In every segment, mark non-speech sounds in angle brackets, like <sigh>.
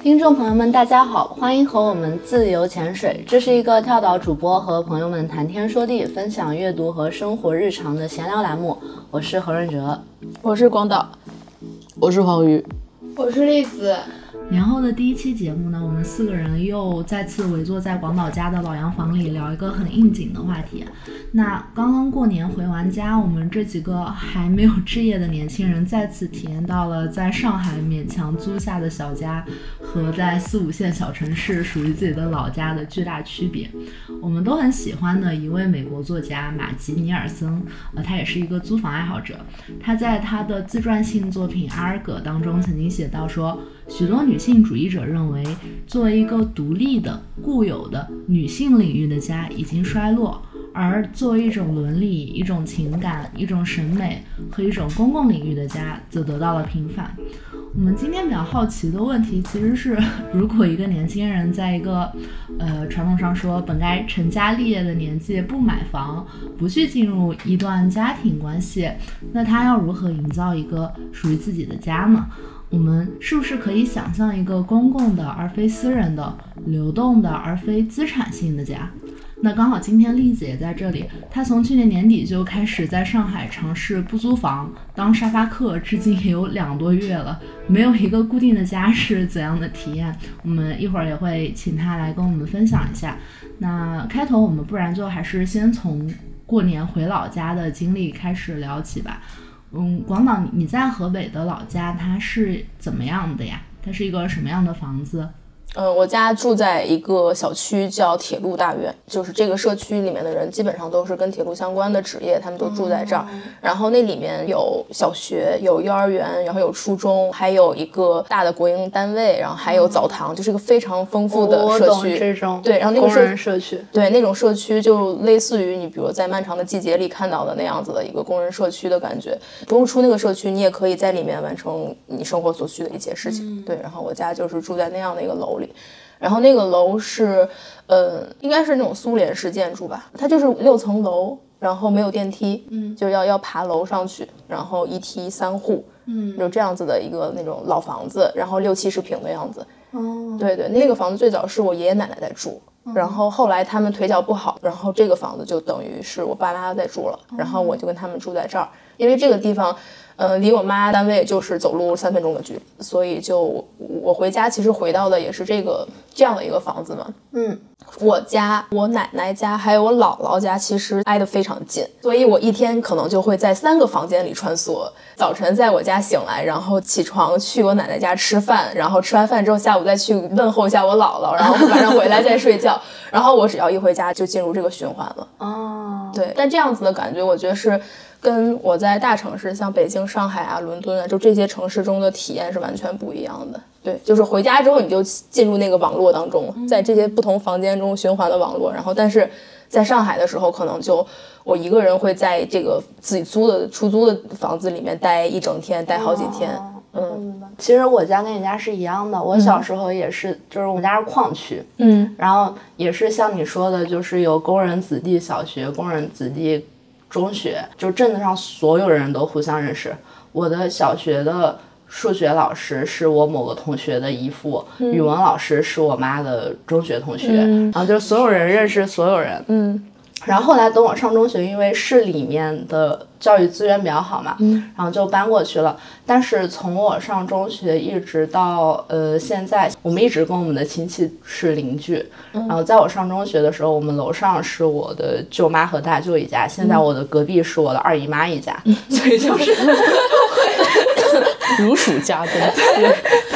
听众朋友们，大家好，欢迎和我们自由潜水。这是一个跳岛主播和朋友们谈天说地、分享阅读和生活日常的闲聊栏目。我是何润哲，我是广岛，我是黄鱼，我是栗子。年后的第一期节目呢，我们四个人又再次围坐在广岛家的老洋房里聊一个很应景的话题。那刚刚过年回完家，我们这几个还没有置业的年轻人再次体验到了在上海勉强租下的小家和在四五线小城市属于自己的老家的巨大区别。我们都很喜欢的一位美国作家马吉尼尔森，呃，他也是一个租房爱好者。他在他的自传性作品《阿尔戈》当中曾经写到说。许多女性主义者认为，作为一个独立的、固有的女性领域的家已经衰落，而作为一种伦理、一种情感、一种审美和一种公共领域的家，则得到了平反。我们今天比较好奇的问题，其实是：如果一个年轻人在一个，呃，传统上说本该成家立业的年纪不买房，不去进入一段家庭关系，那他要如何营造一个属于自己的家呢？我们是不是可以想象一个公共的而非私人的、流动的而非资产性的家？那刚好今天栗子也在这里，她从去年年底就开始在上海尝试不租房当沙发客，至今也有两多月了。没有一个固定的家是怎样的体验？我们一会儿也会请她来跟我们分享一下。那开头我们不然就还是先从过年回老家的经历开始聊起吧。嗯，广岛，你在河北的老家，它是怎么样的呀？它是一个什么样的房子？嗯，我家住在一个小区叫铁路大院，就是这个社区里面的人基本上都是跟铁路相关的职业，他们都住在这儿。然后那里面有小学、有幼儿园，然后有初中，还有一个大的国营单位，然后还有澡堂，就是一个非常丰富的社区。这种对，然后那个社社区，对那种社区就类似于你比如在漫长的季节里看到的那样子的一个工人社区的感觉。不用出那个社区，你也可以在里面完成你生活所需的一切事情。对，然后我家就是住在那样的一个楼里。然后那个楼是，呃，应该是那种苏联式建筑吧，它就是六层楼，然后没有电梯，嗯，就要要爬楼上去，然后一梯三户，嗯，就这样子的一个那种老房子，然后六七十平的样子，哦，对对，那个房子最早是我爷爷奶奶在住，然后后来他们腿脚不好，然后这个房子就等于是我爸妈在住了，然后我就跟他们住在这儿，因为这个地方。呃，离我妈单位就是走路三分钟的距离，所以就我回家其实回到的也是这个这样的一个房子嘛。嗯，我家、我奶奶家还有我姥姥家其实挨得非常近，所以我一天可能就会在三个房间里穿梭。早晨在我家醒来，然后起床去我奶奶家吃饭，然后吃完饭之后下午再去问候一下我姥姥，然后晚上回来再睡觉。<laughs> 然后我只要一回家就进入这个循环了。哦，对，但这样子的感觉，我觉得是。跟我在大城市，像北京、上海啊、伦敦啊，就这些城市中的体验是完全不一样的。对，就是回家之后你就进入那个网络当中，在这些不同房间中循环的网络。然后，但是在上海的时候，可能就我一个人会在这个自己租的出租的房子里面待一整天，待好几天。嗯，其实我家跟你家是一样的，我小时候也是，就是我们家是矿区，嗯，然后也是像你说的，就是有工人子弟小学、工人子弟。中学就镇子上所有人都互相认识。我的小学的数学老师是我某个同学的姨父，语文老师是我妈的中学同学，然后就所有人认识所有人。嗯。然后后来等我上中学，因为市里面的教育资源比较好嘛，然后就搬过去了。但是从我上中学一直到呃现在，我们一直跟我们的亲戚是邻居。然后在我上中学的时候，我们楼上是我的舅妈和大舅一家，现在我的隔壁是我的二姨妈一家，所以就是。<laughs> <laughs> 如数家珍，<laughs>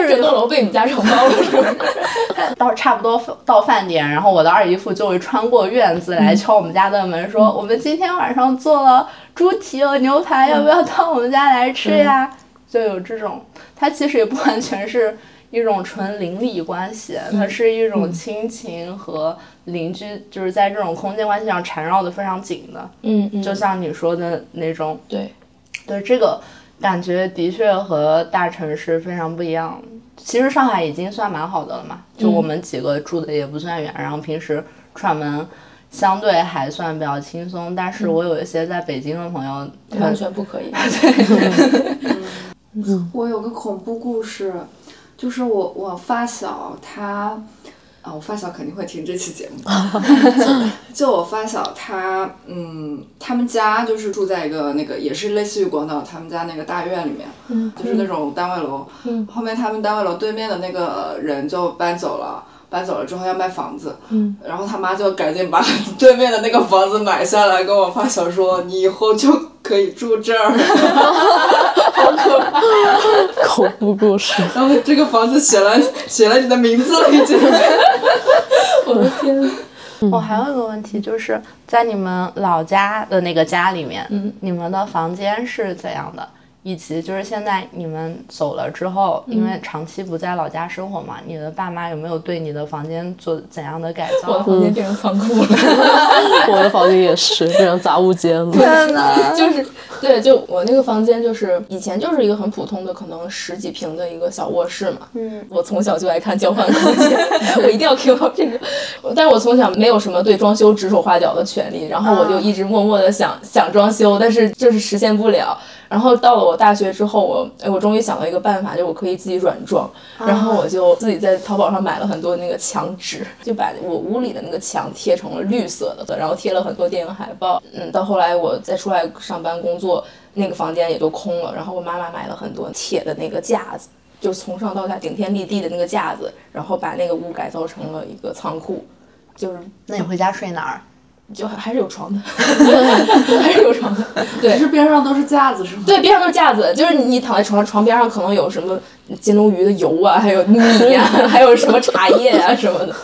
就是整栋楼被你家承包了，是吧？<laughs> 到差不多到饭点，然后我的二姨夫就会穿过院子来敲我们家的门，说：“我们今天晚上做了猪蹄和牛排，要不要到我们家来吃呀？”就有这种，它其实也不完全是一种纯邻里关系，它是一种亲情和邻居，就是在这种空间关系上缠绕的非常紧的。嗯嗯，就像你说的那种，对，对这个。感觉的确和大城市非常不一样。其实上海已经算蛮好的了嘛，就我们几个住的也不算远，然后平时串门相对还算比较轻松，但是我有一些在北京的朋友，完全不可以。<laughs> <laughs> 我有个恐怖故事，就是我我发小他。啊，我发小肯定会听这期节目。<laughs> 就我发小他，嗯，他们家就是住在一个那个也是类似于广岛他们家那个大院里面，嗯，就是那种单位楼。嗯，后面他们单位楼对面的那个人就搬走了，搬走了之后要卖房子，嗯，然后他妈就赶紧把 <laughs> 对面的那个房子买下来，跟我发小说，你以后就可以住这儿。好可怕！<laughs> 恐怖故事。然后这个房子写了写了你的名字了，已经。<laughs> 我的天！我还有一个问题，就是在你们老家的那个家里面，嗯，你们的房间是怎样的？以及就是现在你们走了之后，因为长期不在老家生活嘛，你的爸妈有没有对你的房间做怎样的改 <laughs> 造？我的房间变成仓库了。<laughs> 我的房间也是变成杂物间了。天呐，<laughs> 就是对，就我那个房间，就是以前就是一个很普通的，可能十几平的一个小卧室嘛。嗯，我从小就爱看交换空间，我一定要 Q 到这个。但是我从小没有什么对装修指手画脚的权利，然后我就一直默默的想想装修，但是就是实现不了。然后到了我大学之后，我哎，我终于想到一个办法，就我可以自己软装。然后我就自己在淘宝上买了很多那个墙纸，就把我屋里的那个墙贴成了绿色的，然后贴了很多电影海报。嗯，到后来我再出来上班工作，那个房间也就空了。然后我妈妈买了很多铁的那个架子，就从上到下顶天立地的那个架子，然后把那个屋改造成了一个仓库。就是那你回家睡哪儿？就还是有床的，还是有床的。<laughs> 对，是边上都是架子是吗？对，边上都是架子，就是你躺在床上，床边上可能有什么金龙鱼的油啊，还有米呀、<laughs> 还有什么茶叶啊、什么的。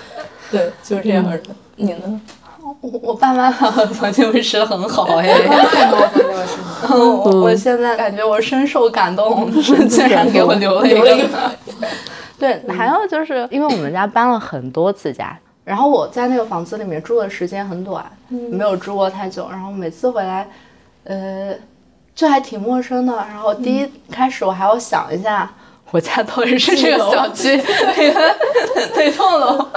对，就是这样的。你呢？我我爸妈把我房间卫生很好哎，太多房间卫生。我我现在感觉我深受感动，竟然给我留了一留了一个。对，还有就是因为我们家搬了很多次家，然后我在那个房子里面住的时间很短，没有住过太久。然后每次回来，呃，就还挺陌生的。然后第一开始我还要想一下，<laughs> 我家到底是这个小区哪个哪栋楼，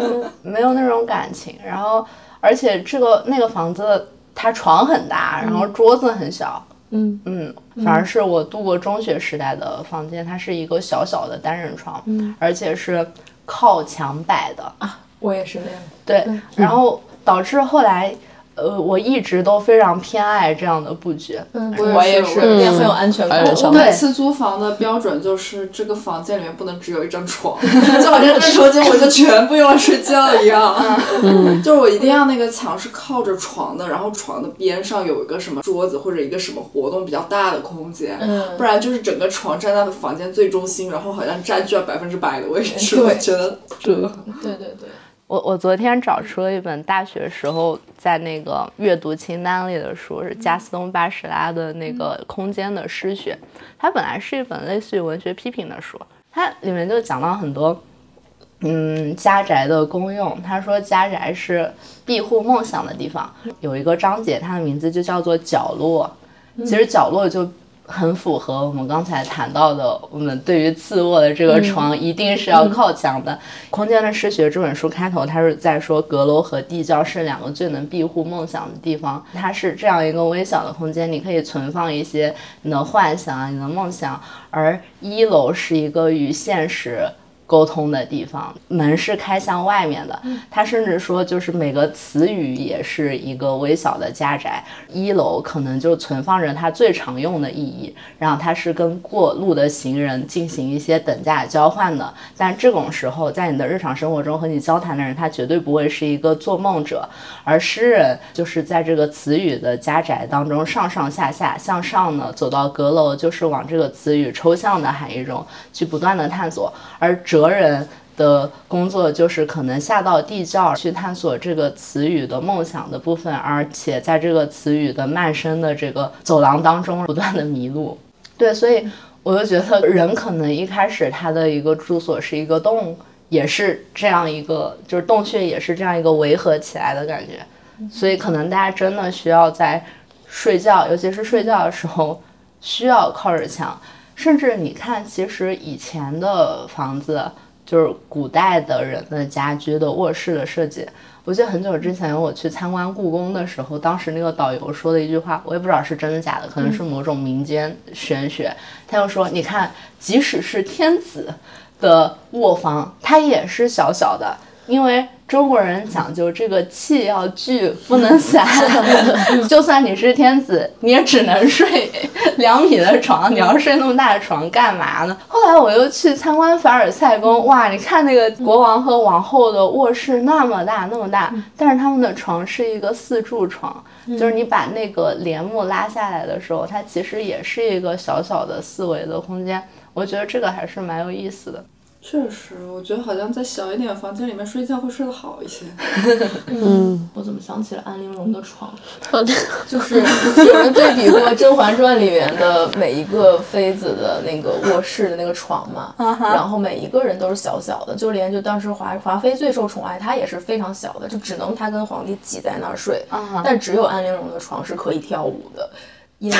嗯没有那种感情。然后而且这个那个房子它床很大，然后桌子很小。嗯嗯，反而是我度过中学时代的房间，它是一个小小的单人床，嗯而且是靠墙摆的。我也是那样。对，然后导致后来，呃，我一直都非常偏爱这样的布局。嗯，我也是也很有安全感。嗯我每次租房的标准就是这个房间里面不能只有一张床，<laughs> 就好像这床间我就全部用来睡觉一样。嗯，就是我一定要那个墙是靠着床的，然后床的边上有一个什么桌子或者一个什么活动比较大的空间，嗯。不然就是整个床站在房间最中心，然后好像占据了百分之百的位置，对。我觉得这个对对对。我我昨天找出了一本大学时候在那个阅读清单里的书，是加斯东巴什拉的那个《空间的诗学》，它本来是一本类似于文学批评的书，它里面就讲到很多。嗯，家宅的功用，他说家宅是庇护梦想的地方。有一个章节，它的名字就叫做角落。其实角落就很符合我们刚才谈到的，我们对于次卧的这个床一定是要靠墙的。空间的失学》这本书开头，它是在说阁楼和地窖是两个最能庇护梦想的地方。它是这样一个微小的空间，你可以存放一些你的幻想啊，你的梦想。而一楼是一个与现实。沟通的地方，门是开向外面的。他甚至说，就是每个词语也是一个微小的家宅。一楼可能就存放着它最常用的意义，然后它是跟过路的行人进行一些等价交换的。但这种时候，在你的日常生活中和你交谈的人，他绝对不会是一个做梦者，而诗人就是在这个词语的家宅当中上上下下向上呢，走到阁楼，就是往这个词语抽象的含义中去不断的探索，而哲人的工作就是可能下到地窖去探索这个词语的梦想的部分，而且在这个词语的漫生的这个走廊当中不断的迷路。<laughs> 对，所以我就觉得人可能一开始他的一个住所是一个洞，也是这样一个，就是洞穴也是这样一个围合起来的感觉。所以可能大家真的需要在睡觉，尤其是睡觉的时候，需要靠着墙。甚至你看，其实以前的房子就是古代的人的家居的卧室的设计。我记得很久之前我去参观故宫的时候，当时那个导游说的一句话，我也不知道是真的假的，可能是某种民间玄学。他就说：“你看，即使是天子的卧房，它也是小小的，因为。”中国人讲究这个气要聚，不能散。<laughs> 就算你是天子，你也只能睡两米的床。你要睡那么大的床干嘛呢？后来我又去参观凡尔赛宫，哇，你看那个国王和王后的卧室那么大那么大，但是他们的床是一个四柱床，就是你把那个帘幕拉下来的时候，它其实也是一个小小的四维的空间。我觉得这个还是蛮有意思的。确实，我觉得好像在小一点房间里面睡觉会睡得好一些。嗯，我怎么想起了安陵容的床？<laughs> 就是有人对比过《甄嬛传》里面的每一个妃子的那个卧室的那个床嘛，然后每一个人都是小小的，就连就当时华华妃最受宠爱，她也是非常小的，就只能她跟皇帝挤在那儿睡。但只有安陵容的床是可以跳舞的。因为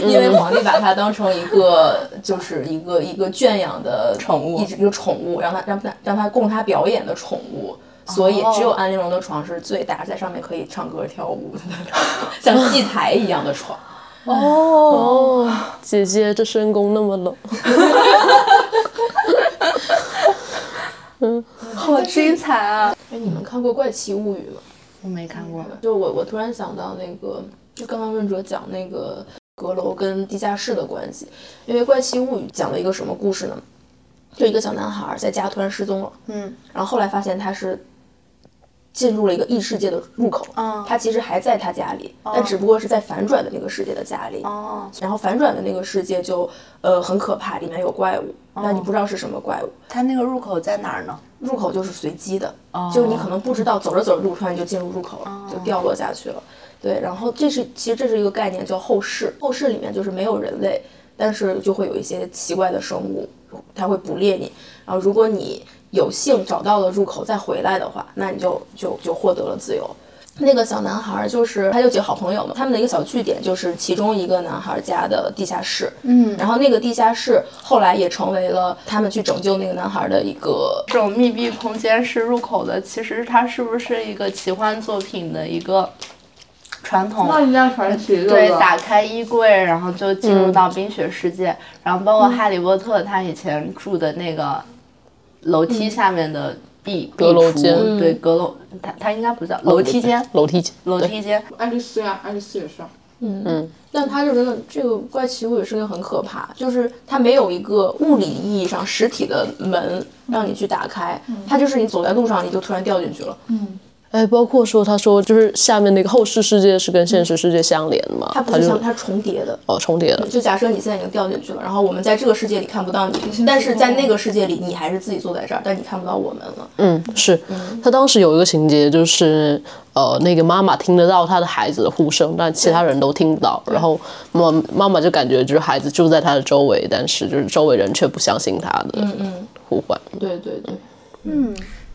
<laughs> 因为皇帝把它当成一个就是一个一个圈养的宠物，一个宠物，让它让它让它供他表演的宠物，所以只有安陵容的床是最大，在上面可以唱歌跳舞的那种，<laughs> 像祭台一样的床。<laughs> 哦，姐姐这深宫那么冷。嗯，好精彩啊！哎，你们看过《怪奇物语》吗？我没看过。就我我突然想到那个。就刚刚润哲讲那个阁楼跟地下室的关系，因为《怪奇物语》讲了一个什么故事呢？就一个小男孩在家突然失踪了，嗯，然后后来发现他是进入了一个异世界的入口，嗯，他其实还在他家里，但只不过是在反转的那个世界的家里，哦，然后反转的那个世界就呃很可怕，里面有怪物，但你不知道是什么怪物。他那个入口在哪儿呢？入口就是随机的，就是你可能不知道，走着走着路突然就进入入口了，就掉落下去了。对，然后这是其实这是一个概念叫后世，后世里面就是没有人类，但是就会有一些奇怪的生物，它会捕猎你。然后如果你有幸找到了入口再回来的话，那你就就就获得了自由。那个小男孩就是他有几个好朋友嘛，他们的一个小据点就是其中一个男孩家的地下室，嗯，然后那个地下室后来也成为了他们去拯救那个男孩的一个这种密闭空间是入口的。其实它是不是一个奇幻作品的一个？传统，对，打开衣柜，然后就进入到冰雪世界，然后包括哈利波特他以前住的那个楼梯下面的壁阁楼间，对，阁楼，他他应该不叫楼梯间，楼梯间，楼梯间。爱丽丝呀，爱丽丝也是。嗯。嗯，但他就真的这个怪奇物语是个很可怕，就是它没有一个物理意义上实体的门让你去打开，它就是你走在路上你就突然掉进去了。嗯。哎，包括说，他说就是下面那个后世世界是跟现实世界相连的嘛？它不是相，它是重叠的。哦，重叠的。就假设你现在已经掉进去了，然后我们在这个世界里看不到你，但是在那个世界里，你还是自己坐在这儿，但你看不到我们了。嗯，是。他当时有一个情节，就是呃，那个妈妈听得到她的孩子的呼声，但其他人都听不到。然后妈妈妈就感觉就是孩子就在她的周围，但是就是周围人却不相信她的呼唤。对对对，嗯。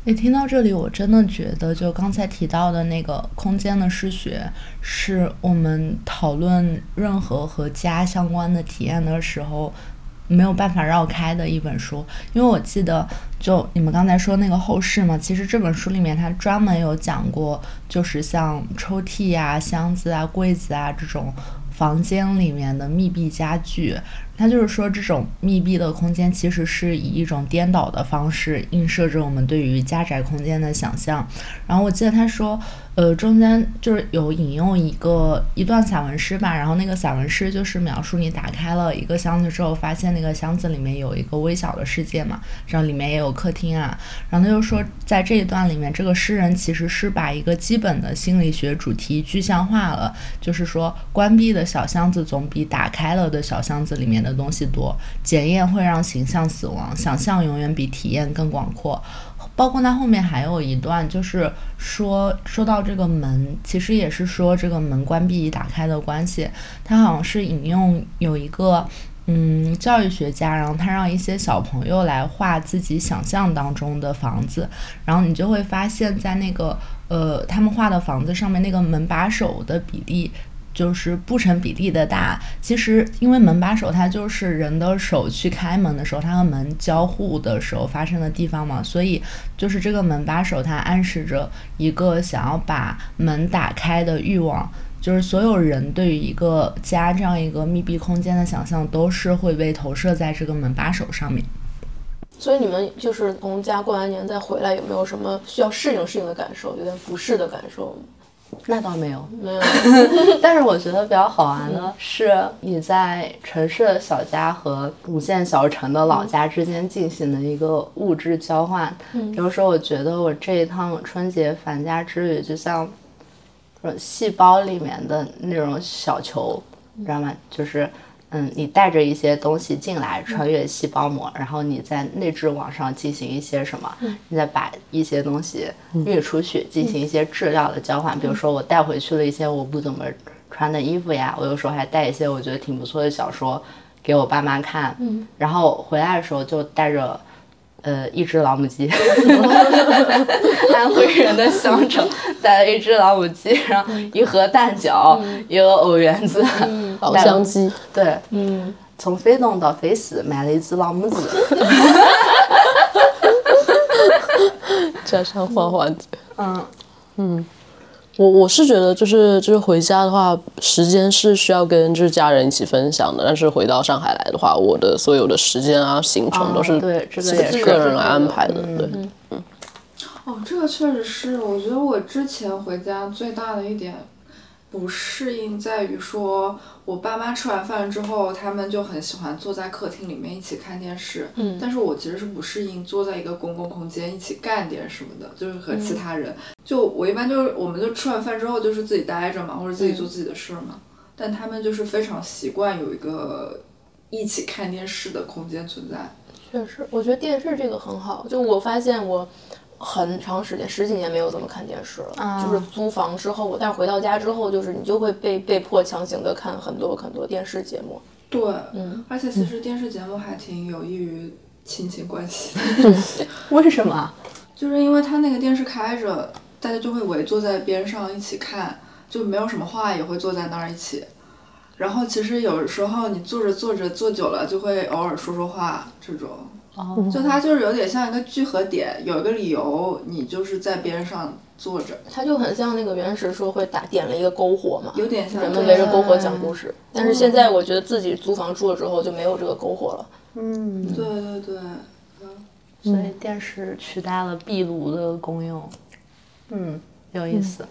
你听到这里，我真的觉得，就刚才提到的那个空间的失学，是我们讨论任何和家相关的体验的时候没有办法绕开的一本书。因为我记得，就你们刚才说那个后世嘛，其实这本书里面它专门有讲过，就是像抽屉啊、箱子啊、柜子啊这种房间里面的密闭家具。他就是说，这种密闭的空间其实是以一种颠倒的方式映射着我们对于家宅空间的想象。然后我记得他说。呃，中间就是有引用一个一段散文诗吧，然后那个散文诗就是描述你打开了一个箱子之后，发现那个箱子里面有一个微小的世界嘛，然后里面也有客厅啊，然后他就说，在这一段里面，这个诗人其实是把一个基本的心理学主题具象化了，就是说，关闭的小箱子总比打开了的小箱子里面的东西多，检验会让形象死亡，想象永远比体验更广阔。包括他后面还有一段，就是说说到这个门，其实也是说这个门关闭与打开的关系。他好像是引用有一个嗯教育学家，然后他让一些小朋友来画自己想象当中的房子，然后你就会发现在那个呃他们画的房子上面那个门把手的比例。就是不成比例的大。其实因为门把手它就是人的手去开门的时候，它和门交互的时候发生的地方嘛，所以就是这个门把手它暗示着一个想要把门打开的欲望。就是所有人对于一个家这样一个密闭空间的想象，都是会被投射在这个门把手上面。所以你们就是从家过完年再回来，有没有什么需要适应适应的感受？有点不适的感受？那倒没有，没有。<laughs> 但是我觉得比较好玩的是，你在城市的小家和五线小城的老家之间进行的一个物质交换。比如说，我觉得我这一趟春节返家之旅，就像细胞里面的那种小球，你知道吗？就是。嗯，你带着一些东西进来，穿越细胞膜，然后你在内质网上进行一些什么？你再把一些东西运出去，进行一些质料的交换。比如说，我带回去了一些我不怎么穿的衣服呀，我有时候还带一些我觉得挺不错的小说给我爸妈看。然后回来的时候就带着。呃，一只老母鸡，安徽人的乡愁，带了一只老母鸡，然后一盒蛋饺，一个藕圆子，老乡鸡，对，嗯，从肥东到肥西买了一只老母鸡，<laughs> 加上黄黄子，嗯嗯。我我是觉得就是就是回家的话，时间是需要跟就是家人一起分享的。但是回到上海来的话，我的所有的时间啊行程都是对这个也是个人来安排的。对，嗯。哦，这个确实是，我觉得我之前回家最大的一点。不适应在于说，我爸妈吃完饭之后，他们就很喜欢坐在客厅里面一起看电视。嗯，但是我其实是不适应坐在一个公共空间一起干点什么的，就是和其他人。就我一般就是，我们就吃完饭之后就是自己待着嘛，或者自己做自己的事儿嘛。但他们就是非常习惯有一个一起看电视的空间存在。确实，我觉得电视这个很好。就我发现我。很长时间，十几年没有怎么看电视了。就是租房之后，但是回到家之后，就是你就会被被迫强行的看很多很多电视节目。对，嗯，而且其实电视节目还挺有益于亲情关系。<laughs> 为什么？<laughs> 就是因为他那个电视开着，大家就会围坐在边上一起看，就没有什么话也会坐在那儿一起。然后其实有时候你坐着坐着坐久了，就会偶尔说说话这种。就它就是有点像一个聚合点，有一个理由，你就是在边上坐着。它就很像那个原始社会打点了一个篝火嘛，有点像人们围着篝火讲故事。但是现在我觉得自己租房住了之后就没有这个篝火了。嗯，对对对，所以电视取代了壁炉的功用。嗯，有意思。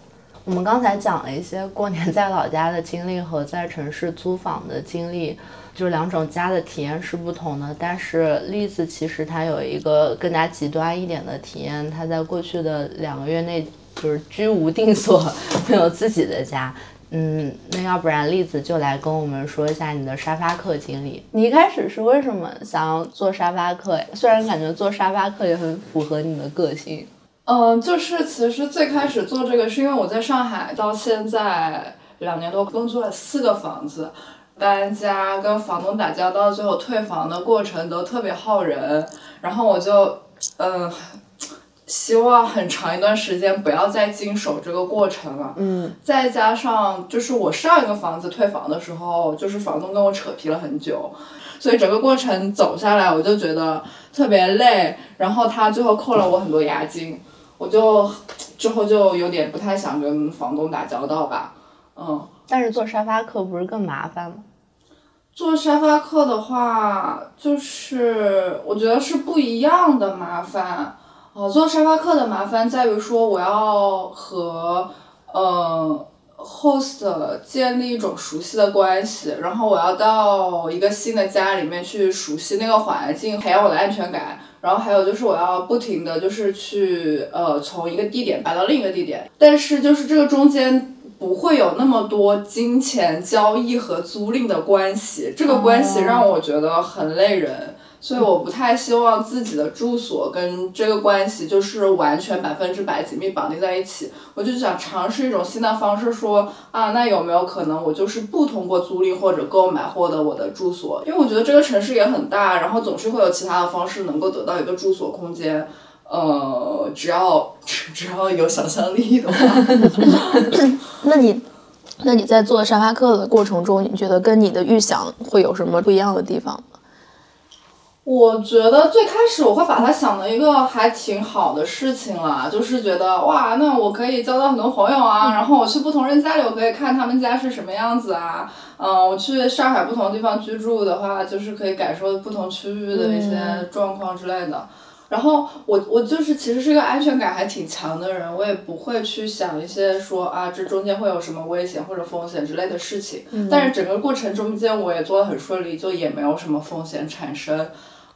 我们刚才讲了一些过年在老家的经历和在城市租房的经历。就两种家的体验是不同的，但是栗子其实它有一个更加极端一点的体验，它在过去的两个月内就是居无定所，没有自己的家。嗯，那要不然栗子就来跟我们说一下你的沙发客经历。你一开始是为什么想要做沙发客？虽然感觉做沙发客也很符合你的个性。嗯，就是其实最开始做这个是因为我在上海到现在两年多，工作了四个房子。搬家跟房东打交道，最后退房的过程都特别耗人，然后我就嗯，希望很长一段时间不要再经手这个过程了。嗯，再加上就是我上一个房子退房的时候，就是房东跟我扯皮了很久，所以整个过程走下来，我就觉得特别累，然后他最后扣了我很多押金，我就之后就有点不太想跟房东打交道吧。嗯，但是做沙发客不是更麻烦吗？做沙发客的话，就是我觉得是不一样的麻烦。哦，做沙发客的麻烦在于说，我要和呃 host 建立一种熟悉的关系，然后我要到一个新的家里面去熟悉那个环境，培养我的安全感。然后还有就是我要不停的就是去呃从一个地点搬到另一个地点，但是就是这个中间。不会有那么多金钱交易和租赁的关系，这个关系让我觉得很累人，所以我不太希望自己的住所跟这个关系就是完全百分之百紧密绑定在一起。我就想尝试一种新的方式，说啊，那有没有可能我就是不通过租赁或者购买获得我的住所？因为我觉得这个城市也很大，然后总是会有其他的方式能够得到一个住所空间。呃，只要只要有想象力的话，那你那你在做沙发客的过程中，你觉得跟你的预想会有什么不一样的地方吗？我觉得最开始我会把它想的一个还挺好的事情啦，就是觉得哇，那我可以交到很多朋友啊，然后我去不同人家里，我可以看他们家是什么样子啊，嗯，我去上海不同地方居住的话，就是可以感受不同区域的一些状况之类的。然后我我就是其实是一个安全感还挺强的人，我也不会去想一些说啊这中间会有什么危险或者风险之类的事情。但是整个过程中间我也做的很顺利，就也没有什么风险产生。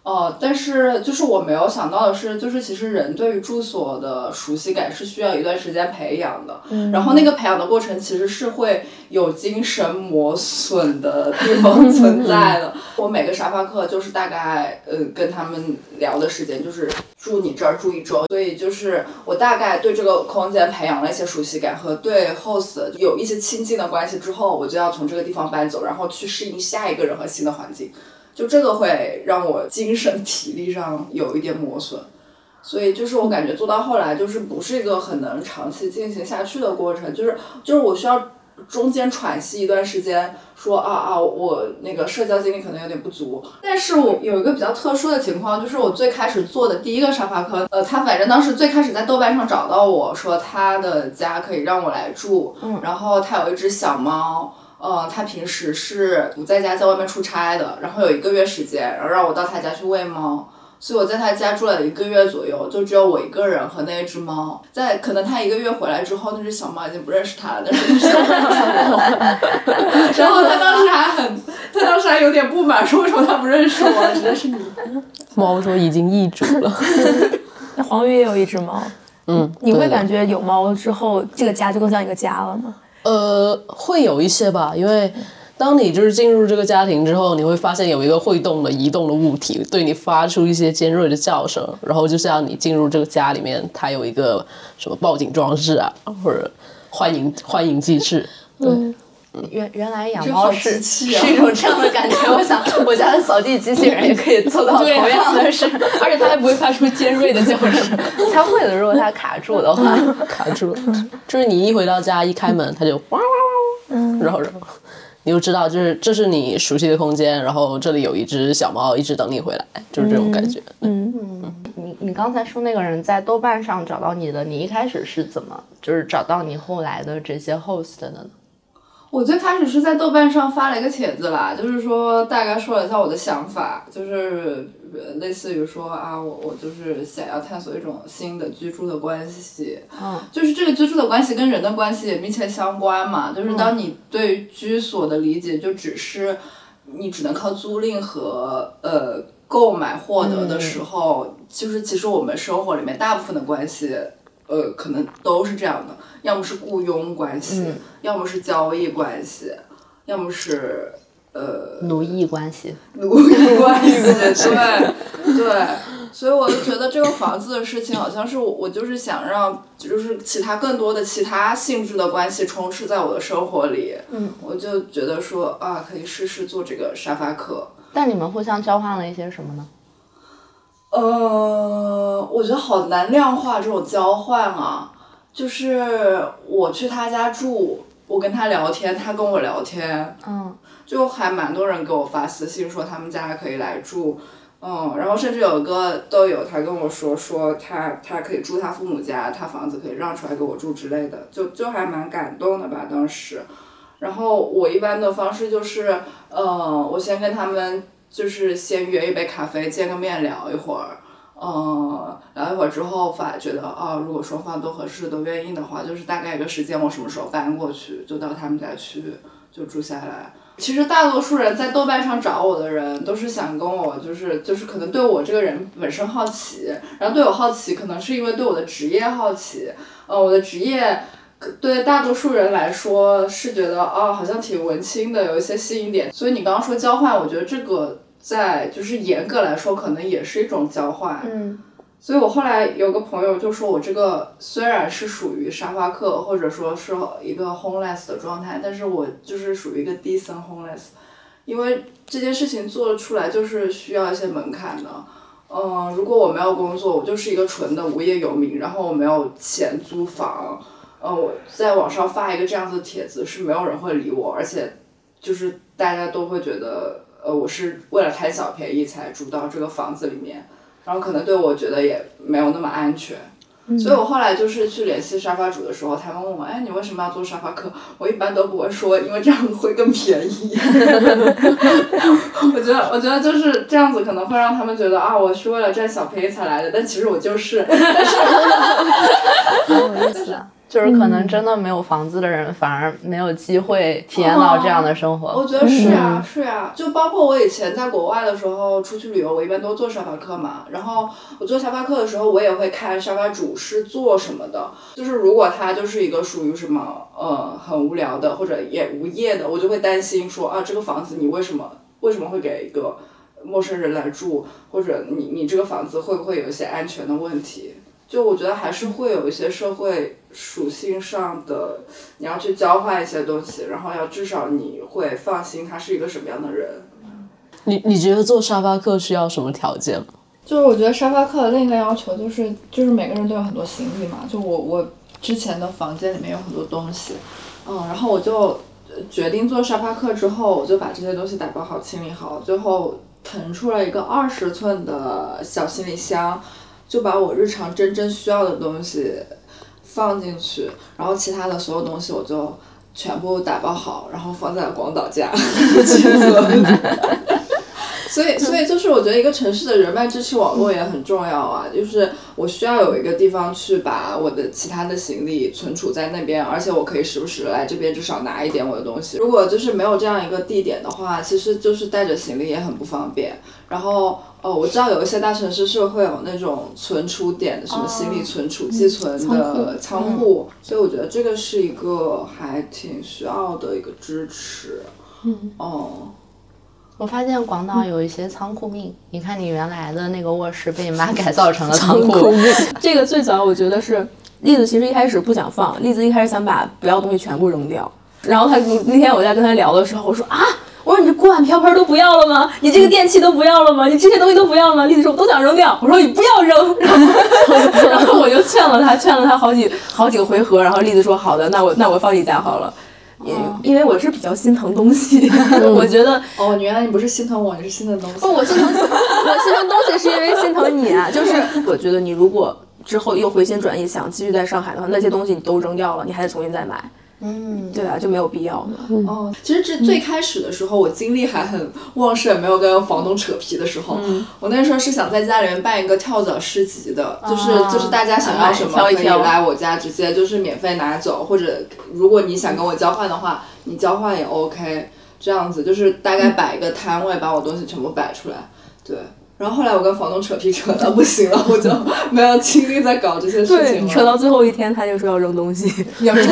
哦，但是就是我没有想到的是，就是其实人对于住所的熟悉感是需要一段时间培养的，然后那个培养的过程其实是会有精神磨损的地方存在的。<laughs> 我每个沙发客就是大概呃跟他们聊的时间就是住你这儿住一周，所以就是我大概对这个空间培养了一些熟悉感和对 host 有一些亲近的关系之后，我就要从这个地方搬走，然后去适应下一个人和新的环境。就这个会让我精神体力上有一点磨损，所以就是我感觉做到后来就是不是一个很能长期进行下去的过程，就是就是我需要中间喘息一段时间，说啊啊我那个社交精力可能有点不足，但是我有一个比较特殊的情况，就是我最开始做的第一个沙发客，呃，他反正当时最开始在豆瓣上找到我说他的家可以让我来住，嗯，然后他有一只小猫。呃，他平时是不在家，在外面出差的，然后有一个月时间，然后让我到他家去喂猫，所以我在他家住了一个月左右，就只有我一个人和那只猫。在可能他一个月回来之后，那只小猫已经不认识他了，但是认识我。<laughs> 然后他当时还很，他当时还有点不满，说为什么他不认识我，指的是你。<laughs> 猫说已经易主了。那黄鱼也有一只猫，嗯，你会感觉有猫之后，这个家就更像一个家了吗？呃，会有一些吧，因为当你就是进入这个家庭之后，你会发现有一个会动的、移动的物体对你发出一些尖锐的叫声，然后就像你进入这个家里面，它有一个什么报警装置啊，或者欢迎欢迎机制，对，原原来养猫是啊是一种这样的感觉。我想，我家的扫地机器人也可以做到同样的事，<laughs> 而且它还不会发出尖锐的叫声。它会的，如果它卡住的话。卡住了，<laughs> 就是你一回到家一开门，它就哇哇哇，然后然后你就知道，就是这是你熟悉的空间，然后这里有一只小猫一直等你回来，就是这种感觉。嗯你你刚才说那个人在豆瓣上找到你的，你一开始是怎么就是找到你后来的这些 host 的呢？我最开始是在豆瓣上发了一个帖子啦，就是说大概说了一下我的想法，就是呃类似于说啊，我我就是想要探索一种新的居住的关系，嗯，就是这个居住的关系跟人的关系也密切相关嘛，就是当你对居所的理解就只是你只能靠租赁和呃购买获得的时候，就是其实我们生活里面大部分的关系。呃，可能都是这样的，要么是雇佣关系，要么是交易关系，要么是呃奴役关系。奴役 <laughs> 关系，对对，所以我就觉得这个房子的事情，好像是我我就是想让就是其他更多的其他性质的关系充斥在我的生活里，嗯，我就觉得说啊，可以试试做这个沙发客。但你们互相交换了一些什么呢？呃，我觉得好难量化这种交换啊，就是我去他家住，我跟他聊天，他跟我聊天，嗯，就还蛮多人给我发私信说他们家可以来住，嗯，然后甚至有一个豆友他跟我说说他他可以住他父母家，他房子可以让出来给我住之类的，就就还蛮感动的吧当时。然后我一般的方式就是，呃，我先跟他们就是先约一杯咖啡，见个面聊一会儿，嗯，聊一会儿之后发觉得啊，如果双方都合适都愿意的话，就是大概一个时间，我什么时候搬过去，就到他们家去就住下来。其实大多数人在豆瓣上找我的人，都是想跟我就是就是可能对我这个人本身好奇，然后对我好奇，可能是因为对我的职业好奇，呃，我的职业。对大多数人来说是觉得啊，好像挺文青的，有一些吸引点。所以你刚刚说交换，我觉得这个在就是严格来说，可能也是一种交换。嗯，所以我后来有个朋友就说我这个虽然是属于沙发客，或者说是一个 homeless 的状态，但是我就是属于一个 decent homeless，因为这件事情做出来就是需要一些门槛的。嗯，如果我没有工作，我就是一个纯的无业游民，然后我没有钱租房。呃，我在网上发一个这样子的帖子是没有人会理我，而且就是大家都会觉得，呃，我是为了贪小便宜才住到这个房子里面，然后可能对我觉得也没有那么安全。所以我后来就是去联系沙发主的时候，他们问我，哎，你为什么要做沙发客？我一般都不会说，因为这样会更便宜。<laughs> 我觉得，我觉得就是这样子，可能会让他们觉得啊，我是为了占小便宜才来的，但其实我就是。<laughs> 很有意思。就是可能真的没有房子的人，反而没有机会体验到这样的生活。我觉得是呀，是呀，就包括我以前在国外的时候出去旅游，我一般都做沙发客嘛。然后我做沙发客的时候，我也会看沙发主是做什么的。就是如果他就是一个属于什么呃很无聊的或者也无业的，我就会担心说啊，这个房子你为什么为什么会给一个陌生人来住，或者你你这个房子会不会有一些安全的问题？就我觉得还是会有一些社会属性上的，你要去交换一些东西，然后要至少你会放心他是一个什么样的人。你你觉得做沙发客需要什么条件吗？就是我觉得沙发客的另一个要求就是，就是每个人都有很多行李嘛。就我我之前的房间里面有很多东西，嗯，然后我就决定做沙发客之后，我就把这些东西打包好、清理好，最后腾出了一个二十寸的小行李箱。就把我日常真正需要的东西放进去，然后其他的所有东西我就全部打包好，然后放在广岛家。<laughs> 所以，所以就是我觉得一个城市的人脉支持网络也很重要啊。就是我需要有一个地方去把我的其他的行李存储在那边，而且我可以时不时来这边至少拿一点我的东西。如果就是没有这样一个地点的话，其实就是带着行李也很不方便。然后。哦，我知道有一些大城市是会有那种存储点的，什么行李存储、寄存的仓库，所以我觉得这个是一个还挺需要的一个支持。嗯，哦，我发现广岛有一些仓库命，你看你原来的那个卧室被你妈 <laughs> 改造成了仓库。这个最早我觉得是栗子，其实一开始不想放，栗子一开始想把不要东西全部扔掉，然后他那天我在跟他聊的时候，我说啊。锅碗瓢盆都不要了吗？你这个电器都不要了吗？你这些东西都不要吗？栗子说我都想扔掉。我说你不要扔，然 <laughs> 后然后我就劝了他，劝了他好几好几个回合，然后栗子说好的，那我那我放你家好了，因因为我是比较心疼东西，我觉得哦，原来你不是心疼我，你是心疼东西。不，我心疼 <laughs> 我心疼东西是因为心疼你啊，<laughs> 就是我觉得你如果之后又回心转意想继续在上海的话，那些东西你都扔掉了，你还得重新再买。嗯，对啊，就没有必要嘛。哦，其实这最开始的时候，我精力还很旺盛，没有跟房东扯皮的时候，我那时候是想在家里面办一个跳蚤市集的，就是就是大家想要什么可以来我家直接就是免费拿走，或者如果你想跟我交换的话，你交换也 OK，这样子就是大概摆一个摊位，把我东西全部摆出来，对。然后后来我跟房东扯皮扯到不行了，我就没有精力再搞这些事情了。扯到最后一天，他就说要扔东西，<laughs> 要扔。<laughs>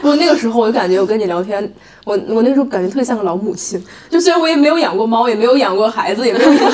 不，那个时候我就感觉我跟你聊天，我我那时候感觉特别像个老母亲。就虽然我也没有养过猫，也没有养过孩子，也没有养过。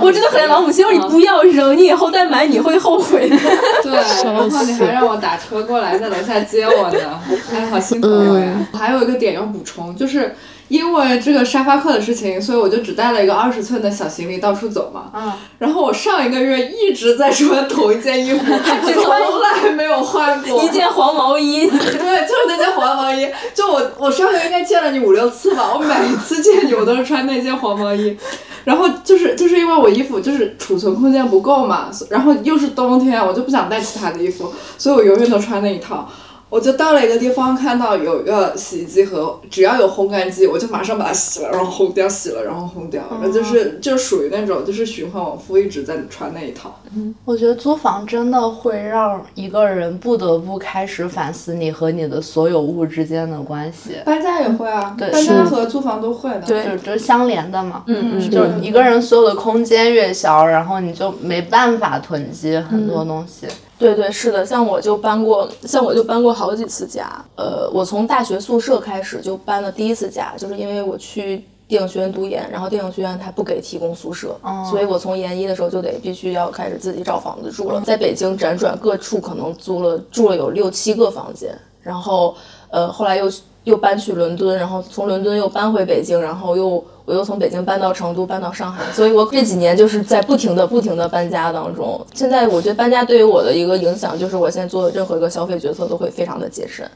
我真的很像老母亲，我说你不要扔，你以后再买你会后悔的。对，<laughs> 然后你还让我打车过来在楼下接我呢，哎，好心疼我呀。还有一个点要补充，就是。因为这个沙发客的事情，所以我就只带了一个二十寸的小行李到处走嘛。嗯。然后我上一个月一直在穿同一件衣服，<laughs> 从来没有换过。一件黄毛衣。<laughs> 对，就是那件黄毛衣。就我，我上个月应该见了你五六次吧。我每次见你，我都是穿那件黄毛衣。然后就是就是因为我衣服就是储存空间不够嘛，然后又是冬天，我就不想带其他的衣服，所以我永远都穿那一套。我就到了一个地方，看到有一个洗衣机和只要有烘干机，我就马上把它洗了，然后烘掉，洗了，然后烘掉，那就是就属于那种就是循环往复，一直在穿那一套。嗯，我觉得租房真的会让一个人不得不开始反思你和你的所有物之间的关系。搬家也会啊，对，搬家和租房都会的，对，就就是相连的嘛。嗯嗯，就是一个人所有的空间越小，然后你就没办法囤积很多东西。对对是的，像我就搬过，像我就搬过好几次家。呃，我从大学宿舍开始就搬了第一次家，就是因为我去电影学院读研，然后电影学院它不给提供宿舍，所以我从研一的时候就得必须要开始自己找房子住了。在北京辗转各处，可能租了住了有六七个房间，然后呃后来又又搬去伦敦，然后从伦敦又搬回北京，然后又我又从北京搬到成都，搬到上海，所以我这几年就是在不停的不停的搬家当中。现在我觉得搬家对于我的一个影响，就是我现在做的任何一个消费决策都会非常的谨慎。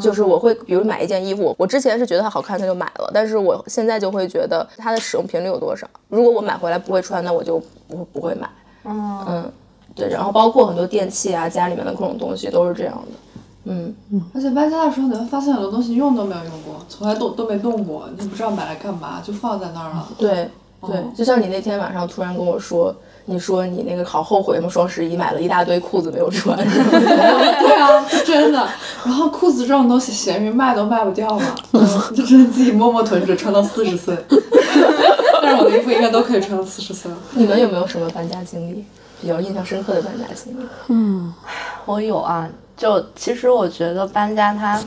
就是我会，比如买一件衣服，我之前是觉得它好看，那就买了，但是我现在就会觉得它的使用频率有多少。如果我买回来不会穿，那我就不不会买。嗯，对，然后包括很多电器啊，家里面的各种东西都是这样的。嗯，而且搬家的时候，你会发现很多东西用都没有用过，从来都都没动过，你不知道买来干嘛，就放在那儿了。对对，就像你那天晚上突然跟我说，你说你那个好后悔吗？双十一买了一大堆裤子没有穿。<laughs> 对啊，是真的。然后裤子这种东西，闲鱼卖都卖不掉嘛，<laughs> 就只能自己默默囤着，穿到四十岁。<laughs> 但是我的衣服应该都可以穿到四十岁了。你们有没有什么搬家经历比较印象深刻的搬家经历？嗯我有啊，就其实我觉得搬家它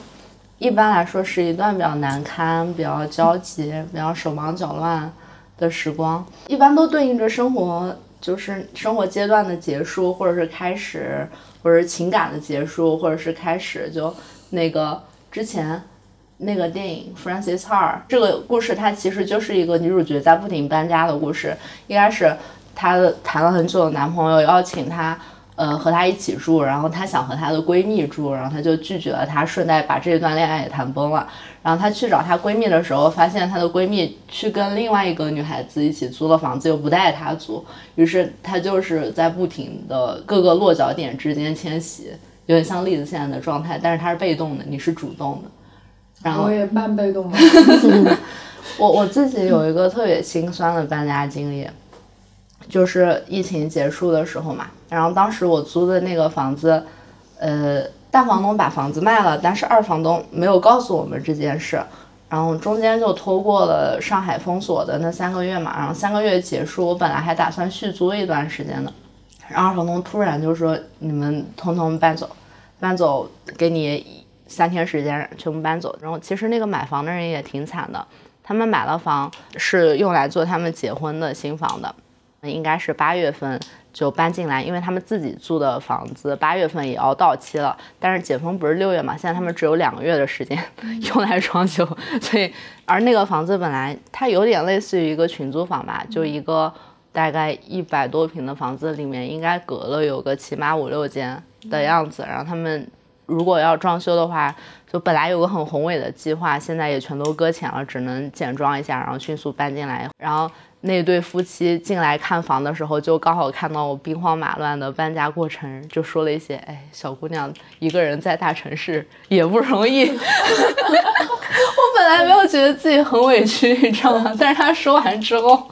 一般来说是一段比较难堪、比较焦急、比较手忙脚乱的时光，一般都对应着生活，就是生活阶段的结束，或者是开始，或者是情感的结束，或者是开始。就那个之前那个电影《Francis Ha》这个故事，它其实就是一个女主角在不停搬家的故事。一开始她谈了很久的男朋友邀请她。呃，和她一起住，然后她想和她的闺蜜住，然后她就拒绝了她，顺带把这段恋爱也谈崩了。然后她去找她闺蜜的时候，发现她的闺蜜去跟另外一个女孩子一起租了房子，又不带她租，于是她就是在不停的各个落脚点之间迁徙，有点像栗子现在的状态，但是她是被动的，你是主动的。然后我也半被动的。<laughs> <laughs> 我我自己有一个特别心酸的搬家经历，就是疫情结束的时候嘛，然后当时我租的那个房子，呃，大房东把房子卖了，但是二房东没有告诉我们这件事，然后中间就拖过了上海封锁的那三个月嘛，然后三个月结束，我本来还打算续租一段时间的，然后二房东突然就说你们通通搬走，搬走给你三天时间全部搬走，然后其实那个买房的人也挺惨的，他们买了房是用来做他们结婚的新房的，应该是八月份就搬进来，因为他们自己住的房子八月份也要到期了，但是解封不是六月嘛，现在他们只有两个月的时间 <laughs> 用来装修，所以而那个房子本来它有点类似于一个群租房吧，就一个大概一百多平的房子里面应该隔了有个起码五六间的样子，然后他们如果要装修的话，就本来有个很宏伟的计划，现在也全都搁浅了，只能简装一下，然后迅速搬进来。然后那对夫妻进来看房的时候，就刚好看到我兵荒马乱的搬家过程，就说了一些：“哎，小姑娘一个人在大城市也不容易。<laughs> ”我本来没有觉得自己很委屈，你知道吗？但是他说完之后，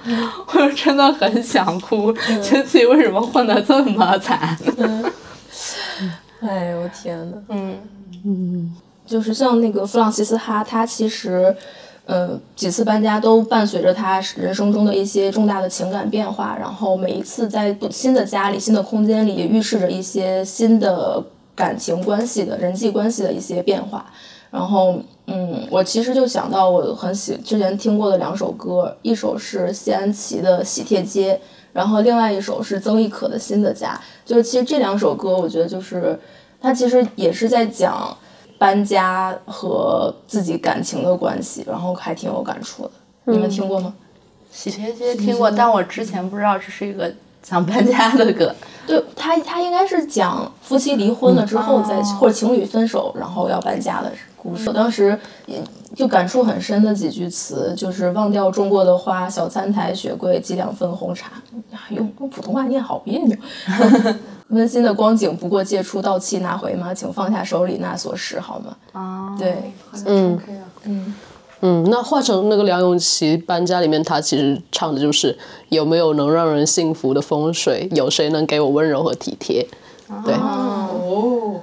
我就真的很想哭，觉得自己为什么混得这么惨。哎呦天呐，嗯嗯，就是像那个弗朗西斯哈，他其实，呃，几次搬家都伴随着他人生中的一些重大的情感变化，然后每一次在新的家里、新的空间里，也预示着一些新的感情关系的人际关系的一些变化。然后，嗯，我其实就想到我很喜之前听过的两首歌，一首是谢安琪的《喜帖街》，然后另外一首是曾轶可的《新的家》。就是其实这两首歌，我觉得就是它其实也是在讲搬家和自己感情的关系，然后还挺有感触的。你们听过吗？喜帖街听过，但我之前不知道这是一个讲搬家的歌。对他，他应该是讲夫妻离婚了之后再，或者情侣分手然后要搬家的故事。我当时也就感触很深的几句词，就是忘掉种过的花，小餐台雪柜几两份红茶。用用普通话念好别扭。<laughs> 温馨的光景不过借出到期拿回吗？请放下手里那锁匙好吗？啊，对，嗯嗯。嗯，那换成那个梁咏琪搬家里面，她其实唱的就是有没有能让人幸福的风水，有谁能给我温柔和体贴？对，哦，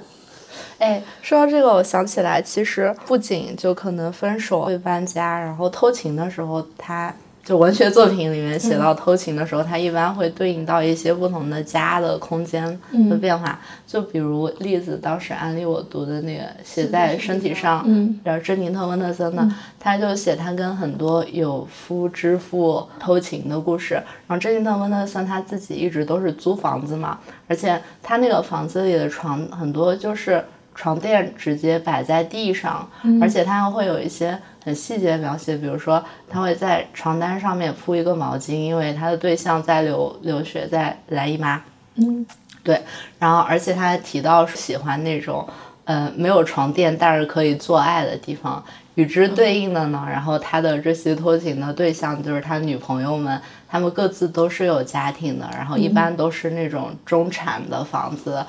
哎，说到这个，我想起来，其实不仅就可能分手会搬家，然后偷情的时候，他就文学作品里面写到偷情的时候，它一般会对应到一些不同的家的空间的变化。就比如例子当时安利我读的那个写在身体上，嗯，然后珍妮特·温特森的，他就写他跟很多有夫之妇偷情的故事。然后珍妮特·温特森他自己一直都是租房子嘛，而且他那个房子里的床很多就是床垫直接摆在地上，而且他还会有一些很细节的描写，比如说他会在床单上面铺一个毛巾，因为他的对象在留留学，在来姨妈。嗯，对，然后而且他还提到喜欢那种。呃，没有床垫，但是可以做爱的地方。与之对应的呢，然后他的这些偷情的对象就是他女朋友们，他们各自都是有家庭的，然后一般都是那种中产的房子，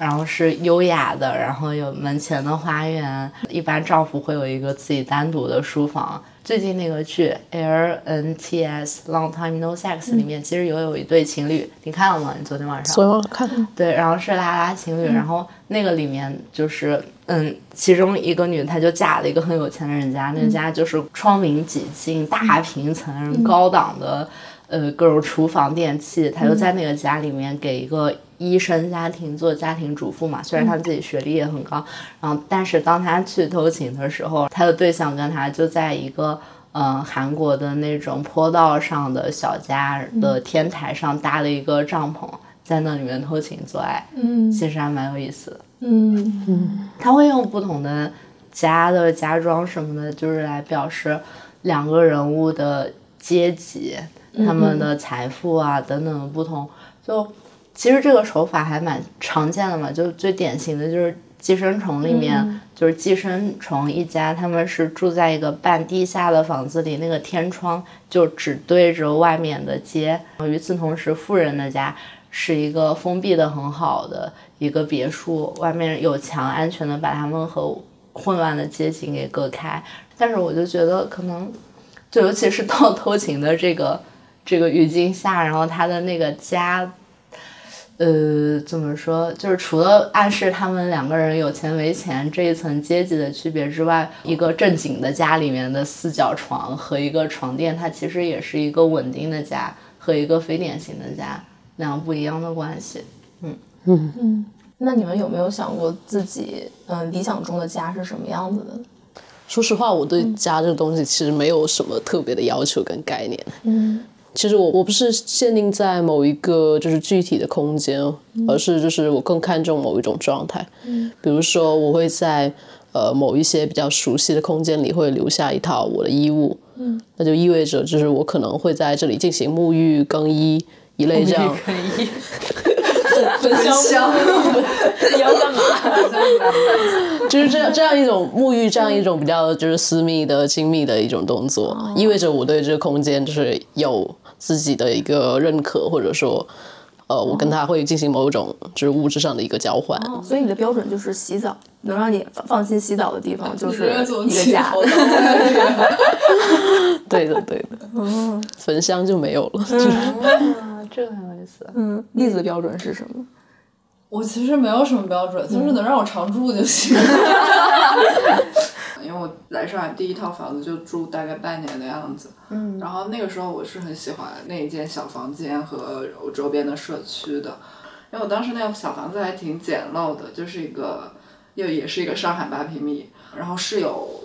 然后是优雅的，然后有门前的花园，一般丈夫会有一个自己单独的书房。最近那个剧《L N T S Long Time No Sex》里面，其实有有一对情侣，你看了吗？你昨天晚上？昨天晚上看。对，然后是拉拉情侣，然后那个里面就是，嗯，其中一个女，她就嫁了一个很有钱的人家，那家就是窗明几净、大平层、高档的，呃，各种厨房电器，她就在那个家里面给一个。医生家庭做家庭主妇嘛，虽然他自己学历也很高，然后但是当他去偷情的时候，他的对象跟他就在一个嗯韩国的那种坡道上的小家的天台上搭了一个帐篷，在那里面偷情做爱，嗯，其实还蛮有意思的，嗯。嗯，他会用不同的家的家装什么的，就是来表示两个人物的阶级、他们的财富啊等等的不同，就。其实这个手法还蛮常见的嘛，就最典型的就是《寄生虫》里面，就是寄生虫一家，他们是住在一个半地下的房子里，那个天窗就只对着外面的街。与此同时，富人的家是一个封闭的很好的一个别墅，外面有墙，安全的把他们和混乱的街景给隔开。但是我就觉得，可能就尤其是到偷情的这个这个语境下，然后他的那个家。呃，怎么说？就是除了暗示他们两个人有钱没钱这一层阶级的区别之外，一个正经的家里面的四角床和一个床垫，它其实也是一个稳定的家和一个非典型的家两个不一样的关系。嗯嗯嗯。那你们有没有想过自己嗯理想中的家是什么样子的？说实话，我对家这个东西其实没有什么特别的要求跟概念。嗯。其实我我不是限定在某一个就是具体的空间，而是就是我更看重某一种状态。嗯，比如说我会在呃某一些比较熟悉的空间里会留下一套我的衣物。嗯，那就意味着就是我可能会在这里进行沐浴、更衣一类这样。更衣。<laughs> 焚香。你要干嘛？就是这样这样一种沐浴，这样一种比较就是私密的、亲密的一种动作，意味着我对这个空间就是有。自己的一个认可，或者说，呃，我跟他会进行某种就是物质上的一个交换。所以你的标准就是洗澡，能让你放心洗澡的地方就是一个家。<laughs> 对的，对的。嗯，焚香就没有了。嗯，这个很有意思。嗯，例子标准是什么？我其实没有什么标准，就是能让我常住就行。<laughs> 因为我来上海第一套房子就住大概半年的样子，嗯，然后那个时候我是很喜欢那一间小房间和我周边的社区的，因为我当时那个小房子还挺简陋的，就是一个又也是一个上海八平米，然后室友，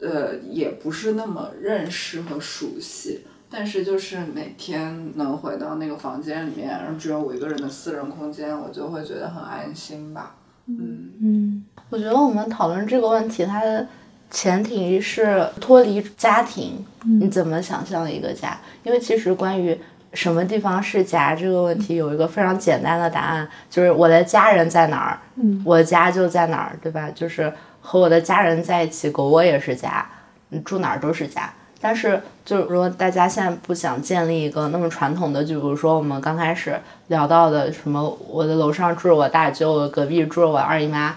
呃，也不是那么认识和熟悉，但是就是每天能回到那个房间里面，然后只有我一个人的私人空间，我就会觉得很安心吧，嗯嗯，我觉得我们讨论这个问题，它的。前提是脱离家庭，你怎么想象一个家？因为其实关于什么地方是家这个问题，有一个非常简单的答案，就是我的家人在哪儿，我的家就在哪儿，对吧？就是和我的家人在一起，狗窝也是家，你住哪儿都是家。但是，就是说大家现在不想建立一个那么传统的，就比如说我们刚开始聊到的什么，我的楼上住着我大舅，隔壁住着我二姨妈，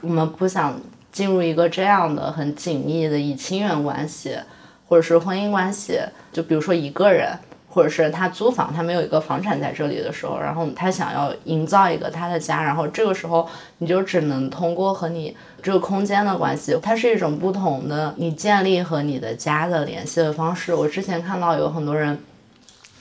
我们不想。进入一个这样的很紧密的以亲缘关系，或者是婚姻关系，就比如说一个人，或者是他租房，他没有一个房产在这里的时候，然后他想要营造一个他的家，然后这个时候你就只能通过和你这个空间的关系，它是一种不同的你建立和你的家的联系的方式。我之前看到有很多人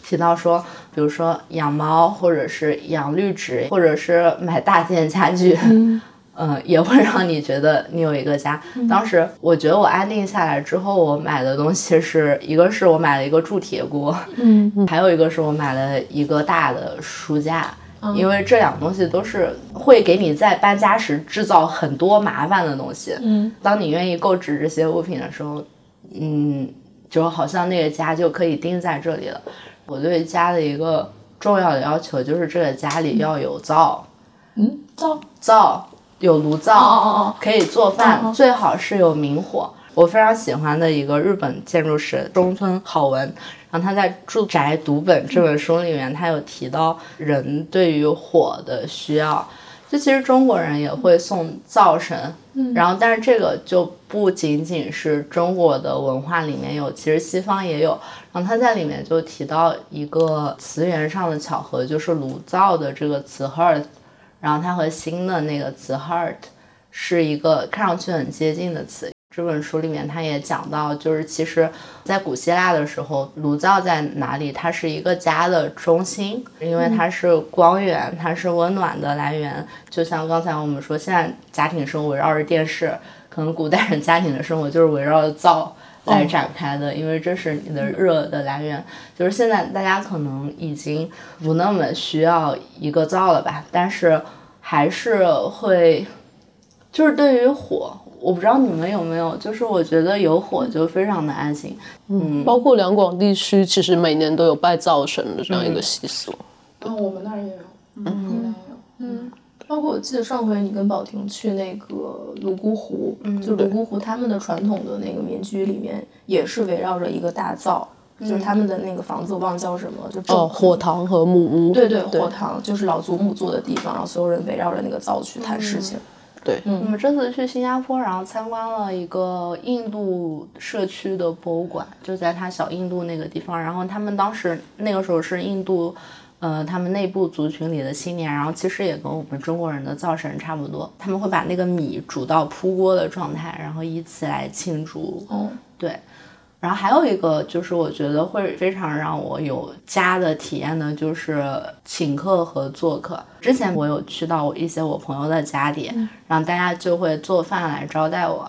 提到说，比如说养猫，或者是养绿植，或者是买大件家具。嗯，<laughs> <laughs> 也会让你觉得你有一个家。当时我觉得我安定下来之后，我买的东西是一个是我买了一个铸铁锅，嗯，还有一个是我买了一个大的书架，因为这两个东西都是会给你在搬家时制造很多麻烦的东西。嗯，当你愿意购置这些物品的时候，嗯，就好像那个家就可以定在这里了。我对家的一个重要的要求就是这个家里要有灶，嗯，灶灶有炉灶，哦哦哦可以做饭，最好是有明火。我非常喜欢的一个日本建筑师中村好文，然后他在《住宅读本》这本书里面，他有提到人对于火的需要。就其实中国人也会送灶神，然后但是这个就不仅仅是中国的文化里面有，其实西方也有。然后他在里面就提到一个词源上的巧合，就是炉灶的这个词 hearth，然后它和新的那个词 heart 是一个看上去很接近的词。这本书里面他也讲到，就是其实，在古希腊的时候，炉灶在哪里？它是一个家的中心，因为它是光源，它是温暖的来源。就像刚才我们说，现在家庭生活围绕着电视，可能古代人家庭的生活就是围绕着灶来展开的，因为这是你的热的来源。就是现在大家可能已经不那么需要一个灶了吧，但是还是会，就是对于火。我不知道你们有没有，就是我觉得有火就非常的安心。嗯，包括两广地区，其实每年都有拜灶神的这样一个习俗。嗯，我们那儿也有，嗯，我们那儿也有，嗯。包括我记得上回你跟宝婷去那个泸沽湖，就泸沽湖他们的传统的那个民居里面，也是围绕着一个大灶，就是他们的那个房子我忘了叫什么，就哦，火塘和木屋。对对，火塘就是老祖母坐的地方，然后所有人围绕着那个灶去谈事情。对，我们这次去新加坡，然后参观了一个印度社区的博物馆，就在它小印度那个地方。然后他们当时那个时候是印度，呃，他们内部族群里的新年，然后其实也跟我们中国人的灶神差不多，他们会把那个米煮到铺锅的状态，然后以此来庆祝。哦，对。然后还有一个就是，我觉得会非常让我有家的体验的，就是请客和做客。之前我有去到一些我朋友的家里，然后大家就会做饭来招待我，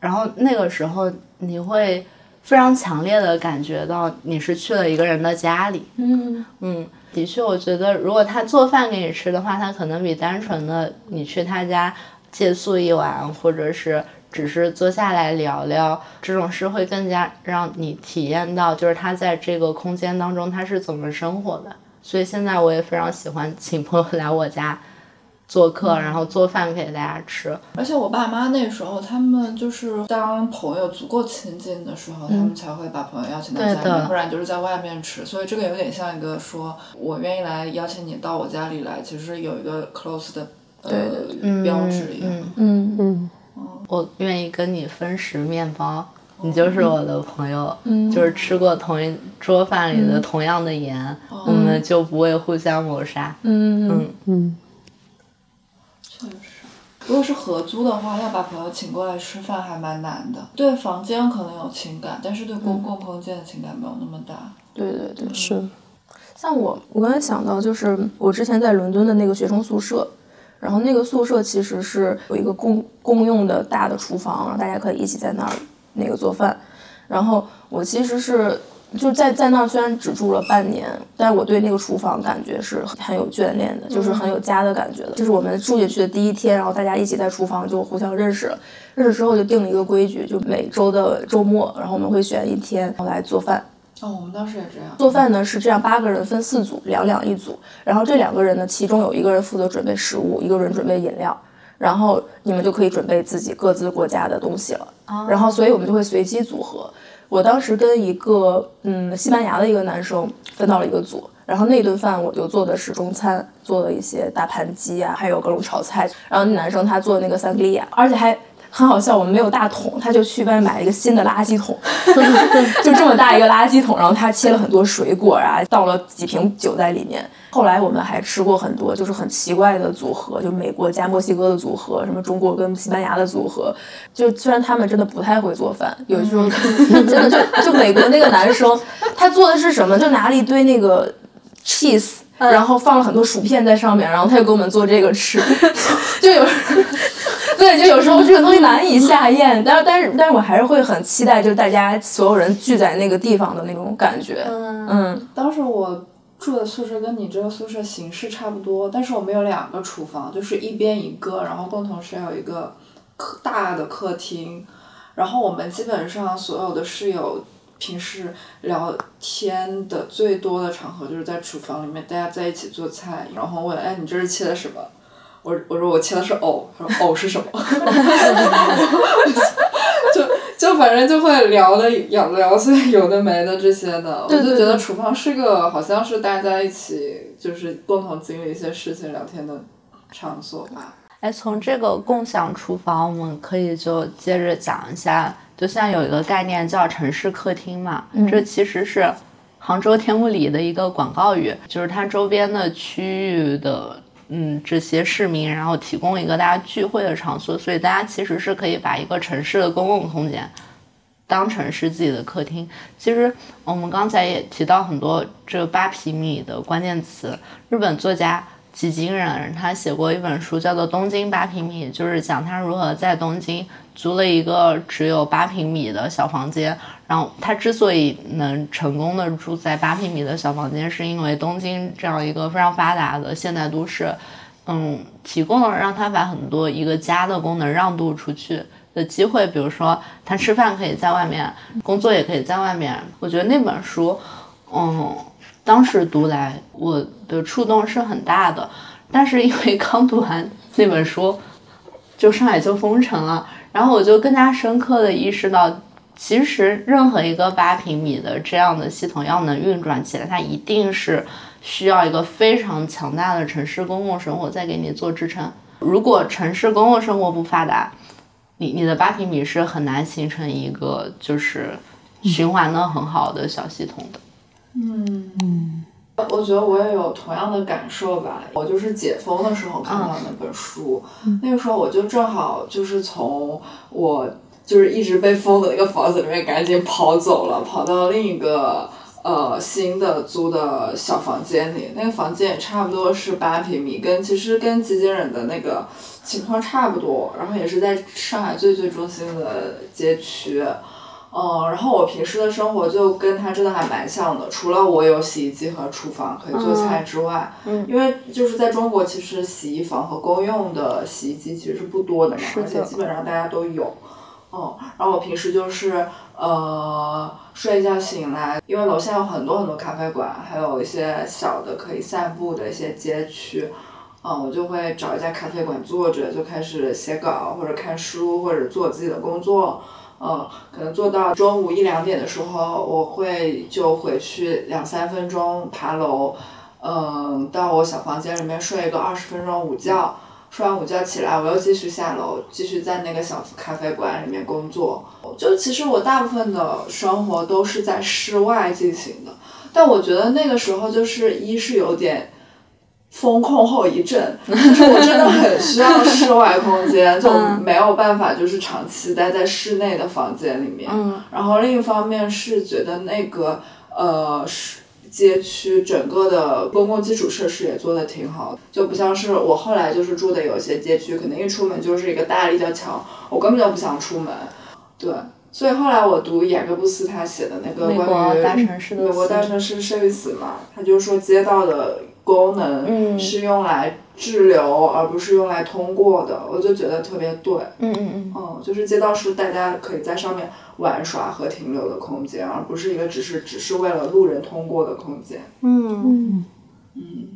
然后那个时候你会非常强烈的感觉到你是去了一个人的家里。嗯嗯，的确，我觉得如果他做饭给你吃的话，他可能比单纯的你去他家借宿一晚，或者是只是坐下来聊聊，这种事会更加让你体验到，就是他在这个空间当中他是怎么生活的。所以现在我也非常喜欢请朋友来我家做客，然后做饭给大家吃。而且我爸妈那时候，他们就是当朋友足够亲近的时候，他们才会把朋友邀请到家里对的，不然就是在外面吃。所以这个有点像一个说，我愿意来邀请你到我家里来，其实有一个 close 的呃标志一样。嗯嗯嗯，我愿意跟你分食面包，你就是我的朋友，就是吃过同一桌饭里的同样的盐，我们就不会互相谋杀。嗯。嗯。嗯，如果是合租的话，要把朋友请过来吃饭还蛮难的。对房间可能有情感，但是对公共空间的情感没有那么大。对对对，是。像我，我刚才想到，就是我之前在伦敦的那个学生宿舍，然后那个宿舍其实是有一个公公用的大的厨房，然后大家可以一起在那儿那个做饭。然后我其实是就在在那儿虽然只住了半年，但是我对那个厨房感觉是很有眷恋的，就是很有家的感觉的。就是我们住进去的第一天，然后大家一起在厨房就互相认识了，认识之后就定了一个规矩，就每周的周末，然后我们会选一天然后来做饭。哦，我们当时也这样。做饭呢是这样，八个人分四组，两两一组。然后这两个人呢，其中有一个人负责准备食物，一个人准备饮料。然后你们就可以准备自己各自国家的东西了。然后所以我们就会随机组合。我当时跟一个嗯西班牙的一个男生分到了一个组，然后那顿饭我就做的是中餐，做了一些大盘鸡啊，还有各种炒菜。然后那男生他做那个桑格利亚，而且还。很好笑，我们没有大桶，他就去外面买了一个新的垃圾桶，<laughs> 就这么大一个垃圾桶，然后他切了很多水果啊，倒了几瓶酒在里面。后来我们还吃过很多就是很奇怪的组合，就美国加墨西哥的组合，什么中国跟西班牙的组合。就虽然他们真的不太会做饭，有时候 <laughs> 真的就就美国那个男生，他做的是什么？就拿了一堆那个 cheese。然后放了很多薯片在上面，然后他就给我们做这个吃，<laughs> 就有，对，就有时候这个东西难以下咽，但是但是但是我还是会很期待，就大家所有人聚在那个地方的那种感觉，嗯当时我住的宿舍跟你这个宿舍形式差不多，但是我们有两个厨房，就是一边一个，然后共同是有一个客大的客厅，然后我们基本上所有的室友平时聊天的最多的场合就是在厨房里面，大家在一起做菜，然后问，哎，你这是切的什么？我我说我切的是藕，他说藕是什么？<laughs> 就就反正就会聊的聊聊些 <laughs> 有的没的这些的，我就觉得厨房是个好像是大家一起就是共同经历一些事情聊天的场所吧。哎，从这个共享厨房，我们可以就接着讲一下，就像有一个概念叫城市客厅嘛，这其实是杭州天目里的一个广告语，就是它周边的区域的。嗯，这些市民然后提供一个大家聚会的场所，所以大家其实是可以把一个城市的公共空间当成是自己的客厅。其实我们刚才也提到很多这八平米的关键词，日本作家吉井忍他写过一本书叫做《东京八平米》，就是讲他如何在东京租了一个只有八平米的小房间。然后他之所以能成功的住在八平米的小房间，是因为东京这样一个非常发达的现代都市，嗯，提供了让他把很多一个家的功能让渡出去的机会。比如说，他吃饭可以在外面，工作也可以在外面。我觉得那本书，嗯，当时读来我的触动是很大的。但是因为刚读完那本书，就上海就封城了，然后我就更加深刻的意识到。其实，任何一个八平米的这样的系统要能运转起来，它一定是需要一个非常强大的城市公共生活在给你做支撑。如果城市公共生活不发达，你你的八平米是很难形成一个就是循环的很好的小系统的。嗯嗯，我觉得我也有同样的感受吧。我就是解封的时候看到那本书，那个时候我就正好就是从我。就是一直被封的那个房子里面，赶紧跑走了，跑到另一个呃新的租的小房间里。那个房间也差不多是八平米，跟其实跟吉井忍的那个情况差不多。然后也是在上海最最中心的街区，嗯，然后我平时的生活就跟他真的还蛮像的，除了我有洗衣机和厨房可以做菜之外，嗯，因为就是在中国，其实洗衣房和公用的洗衣机其实是不多的嘛，而且基本上大家都有。哦，然后我平时就是呃睡一觉醒来，因为楼下有很多很多咖啡馆，还有一些小的可以散步的一些街区，嗯，我就会找一家咖啡馆坐着，就开始写稿或者看书或者做自己的工作，嗯，可能做到中午一两点的时候，我会就回去两三分钟爬楼，嗯，到我小房间里面睡一个二十分钟午觉。睡完午觉起来，我又继续下楼，继续在那个小咖啡馆里面工作。就其实我大部分的生活都是在室外进行的，但我觉得那个时候就是一是有点风控后遗症，就是我真的很需要室外空间，<laughs> 就没有办法就是长期待在室内的房间里面。然后另一方面是觉得那个呃是。街区整个的公共基础设施也做的挺好，就不像是我后来就是住的有些街区，可能一出门就是一个大立交桥，我根本就不想出门。对，所以后来我读雅各布斯他写的那个关于美国大城市生与死嘛，他就说街道的功能是用来。滞留，而不是用来通过的，我就觉得特别对。嗯嗯嗯。嗯，就是街道是大家可以在上面玩耍和停留的空间，而不是一个只是只是为了路人通过的空间。嗯嗯嗯。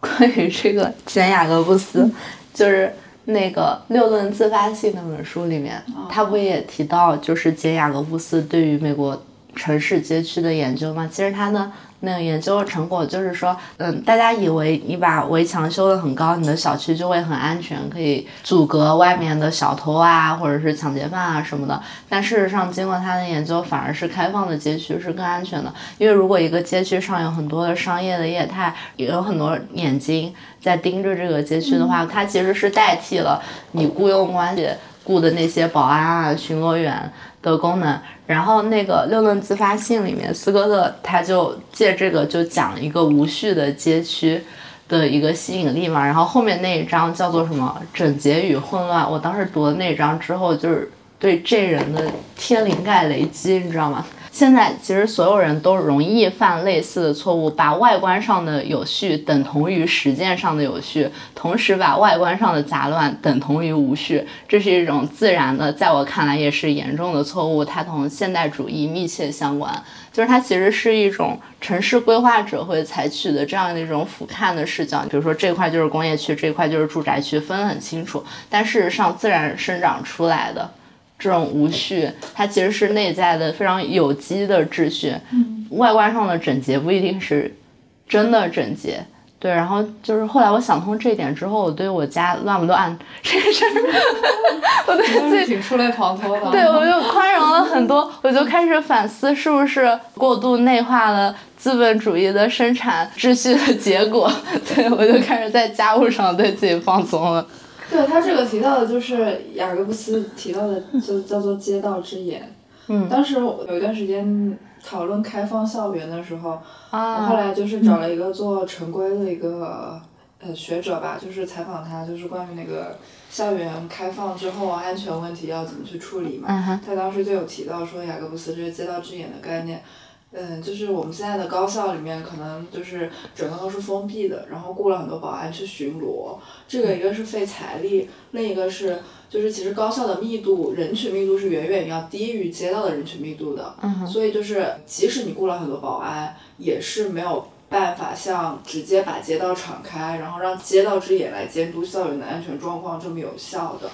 关于这个简雅各布斯，就是那个《六论自发性》那本书里面，他不也提到，就是简雅各布斯对于美国城市街区的研究嘛？其实它呢。那个研究成果就是说，嗯，大家以为你把围墙修得很高，你的小区就会很安全，可以阻隔外面的小偷啊，或者是抢劫犯啊什么的。但事实上，经过他的研究，反而是开放的街区是更安全的。因为如果一个街区上有很多的商业的业态，也有很多眼睛在盯着这个街区的话，它其实是代替了你雇佣关系雇的那些保安啊、巡逻员。的功能，然后那个六论自发性里面，斯科特他就借这个就讲一个无序的街区的一个吸引力嘛，然后后面那一章叫做什么整洁与混乱，我当时读了那一章之后，就是对这人的天灵盖雷击，你知道吗？现在其实所有人都容易犯类似的错误，把外观上的有序等同于实践上的有序，同时把外观上的杂乱等同于无序，这是一种自然的，在我看来也是严重的错误。它同现代主义密切相关，就是它其实是一种城市规划者会采取的这样的一种俯瞰的视角，比如说这块就是工业区，这块就是住宅区，分得很清楚。但事实上，自然生长出来的。这种无序，它其实是内在的非常有机的秩序。外观上的整洁不一定是真的整洁。对，然后就是后来我想通这一点之后，我对我家乱不乱这个事儿，<laughs> 我对自己挺触类旁通的。对我就宽容了很多，<laughs> 我就开始反思是不是过度内化了资本主义的生产秩序的结果。对我就开始在家务上对自己放松了。对他这个提到的，就是雅各布斯提到的，就叫做街道之眼。嗯，当时有一段时间讨论开放校园的时候，啊，后来就是找了一个做城规的一个呃学者吧，就是采访他，就是关于那个校园开放之后安全问题要怎么去处理嘛。嗯哼，他当时就有提到说雅各布斯这个街道之眼的概念。嗯，就是我们现在的高校里面，可能就是整个都是封闭的，然后雇了很多保安去巡逻。这个一个是费财力，另一个是就是其实高校的密度，人群密度是远远要低于街道的人群密度的。嗯所以就是即使你雇了很多保安，也是没有办法像直接把街道敞开，然后让街道之眼来监督校园的安全状况这么有效的。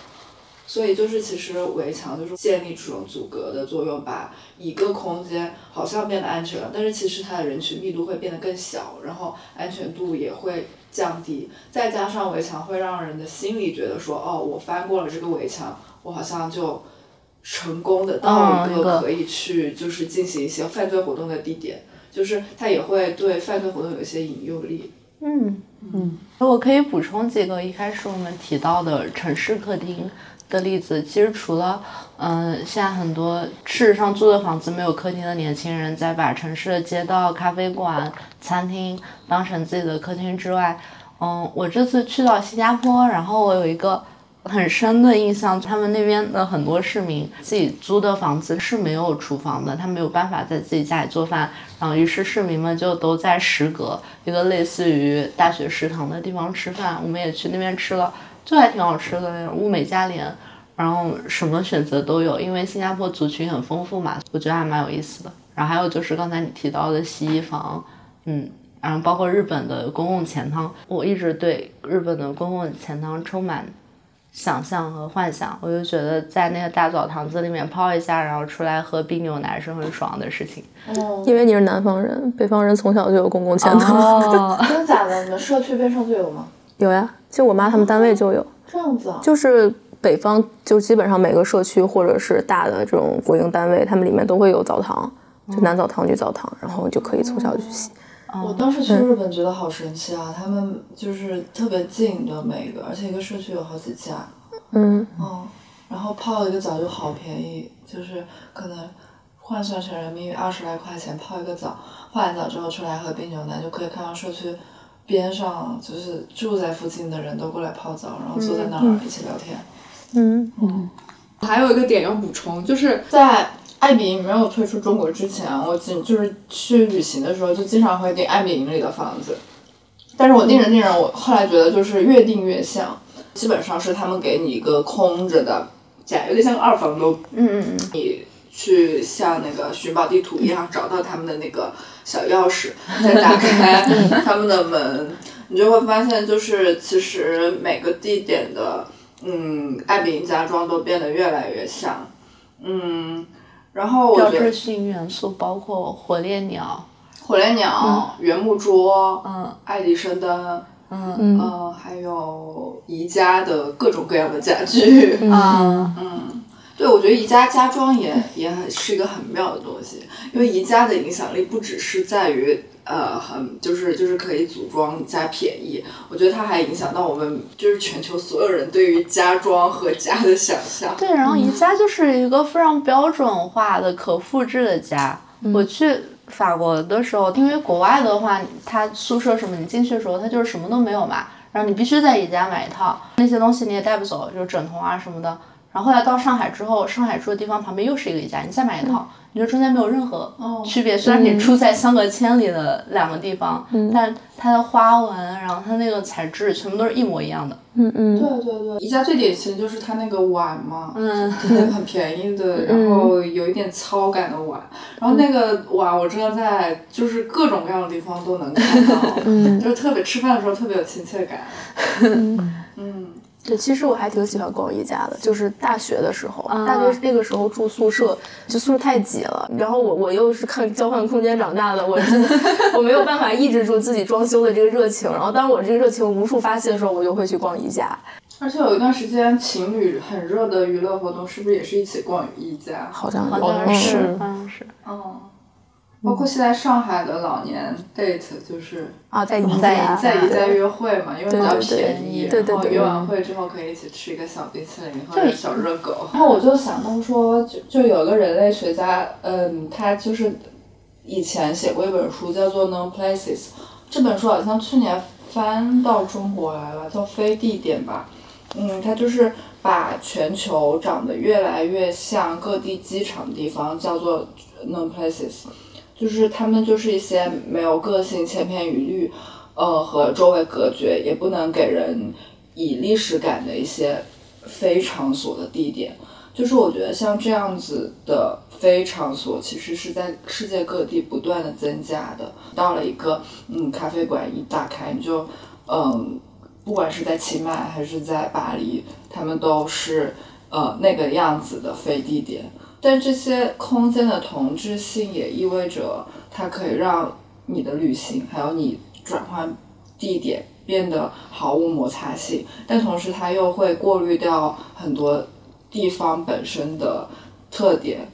所以就是，其实围墙就是建立这种阻隔的作用，把一个空间好像变得安全了，但是其实它的人群密度会变得更小，然后安全度也会降低。再加上围墙会让人的心里觉得说，哦，我翻过了这个围墙，我好像就成功的到一个可以去就是进行一些犯罪活动的地点，就是它也会对犯罪活动有一些引诱力。嗯嗯，我可以补充几个一开始我们提到的城市客厅。的例子，其实除了，嗯、现在很多事实上租的房子没有客厅的年轻人在把城市的街道、咖啡馆、餐厅当成自己的客厅之外，嗯，我这次去到新加坡，然后我有一个很深的印象，他们那边的很多市民自己租的房子是没有厨房的，他没有办法在自己家里做饭，然后于是市民们就都在食阁一个类似于大学食堂的地方吃饭，我们也去那边吃了。就还挺好吃的那种物美价廉，然后什么选择都有，因为新加坡族群很丰富嘛，我觉得还蛮有意思的。然后还有就是刚才你提到的洗衣房，嗯，然后包括日本的公共钱汤，我一直对日本的公共钱汤充满想象和幻想，我就觉得在那个大澡堂子里面泡一下，然后出来喝冰牛奶是很爽的事情。哦因为你是南方人，北方人从小就有公共钱汤。哦，<laughs> 真的假的？你们社区边上就有吗？有呀，就我妈他们单位就有，这样子啊？就是北方就基本上每个社区或者是大的这种国营单位，他们里面都会有澡堂，就男澡堂、女澡堂，然后就可以从小就去洗。我当时去日本觉得好神奇啊，他们就是特别近的每一个，而且一个社区有好几家，嗯，嗯，然后泡一个澡就好便宜，就是可能换算成人民币二十来块钱泡一个澡，泡完澡之后出来喝冰牛奶，就可以看到社区边上就是住在附近的人都过来泡澡，然后坐在那儿一起聊天。嗯嗯还有一个点要补充，就是在爱彼迎没有退出中国之前，我经就是去旅行的时候，就经常会订爱彼迎里的房子。但是我订着订着，我后来觉得就是越订越像，基本上是他们给你一个空着的家，有点像个二房东。嗯嗯嗯，你去像那个寻宝地图一样找到他们的那个小钥匙，<laughs> 再打开他们的门，你就会发现，就是其实每个地点的嗯艾比营家装都变得越来越像，嗯，然后我标觉得志性元素包括火烈鸟，火烈鸟、原木桌、嗯。爱迪生灯。嗯。嗯。呃，还有宜家的各种各样的家具，啊。嗯，对，我觉得宜家家装也也很是一个很妙的东西，因为宜家的影响力不只是在于呃很就是就是可以组装加便宜，我觉得它还影响到我们就是全球所有人对于家装和家的想象。对，然后宜家就是一个非常标准化的、可复制的家。我去法国的时候，因为国外的话，它宿舍什么，你进去的时候，它就是什么都没有嘛，然后你必须在宜家买一套，那些东西你也带不走，就是枕头啊什么的。然后后来到上海之后，上海住的地方旁边又是一个宜家，你再买一套，你说中间没有任何区别。虽然你住在相隔千里的两个地方，但它的花纹，然后它那个材质全部都是一模一样的。嗯嗯，对对对，宜家最典型就是它那个碗嘛，嗯，很便宜的，然后有一点糙感的碗，然后那个碗我真的在就是各种各样的地方都能看到，<laughs> 就是特别吃饭的时候特别有亲切感。嗯，对，其实我还挺喜欢逛宜家的，就是大学的时候，大学那个时候住宿舍，就宿舍太挤了，然后我我又是看交换空间长大的，我真的 <laughs> 我没有办法抑制住自己装修的这个热情，然后当我这个热情无处发泄的时候，我就会去逛宜家。而且有一段时间情侣很热的娱乐活动，是不是也是一起逛宜家？好像好像嗯是，好像是。嗯，包括现在上海的老年 date 就是啊，在宜在家，在宜家约会嘛，因为比较便宜，对对对然后约完会之后可以一起吃一个小冰淇淋或者小热狗。然后我就想到说，就就有个人类学家，嗯，他就是以前写过一本书，叫做《No Places》，这本书好像去年翻到中国来了，叫《非地点》吧。嗯，它就是把全球长得越来越像各地机场的地方叫做 No Places。就是他们就是一些没有个性、千篇一律，呃，和周围隔绝，也不能给人以历史感的一些非场所的地点。就是我觉得像这样子的非场所，其实是在世界各地不断的增加的。到了一个嗯咖啡馆一打开，你就嗯，不管是在清迈还是在巴黎，他们都是呃那个样子的非地点。但这些空间的同质性也意味着它可以让你的旅行还有你转换地点变得毫无摩擦性，但同时它又会过滤掉很多地方本身的特点。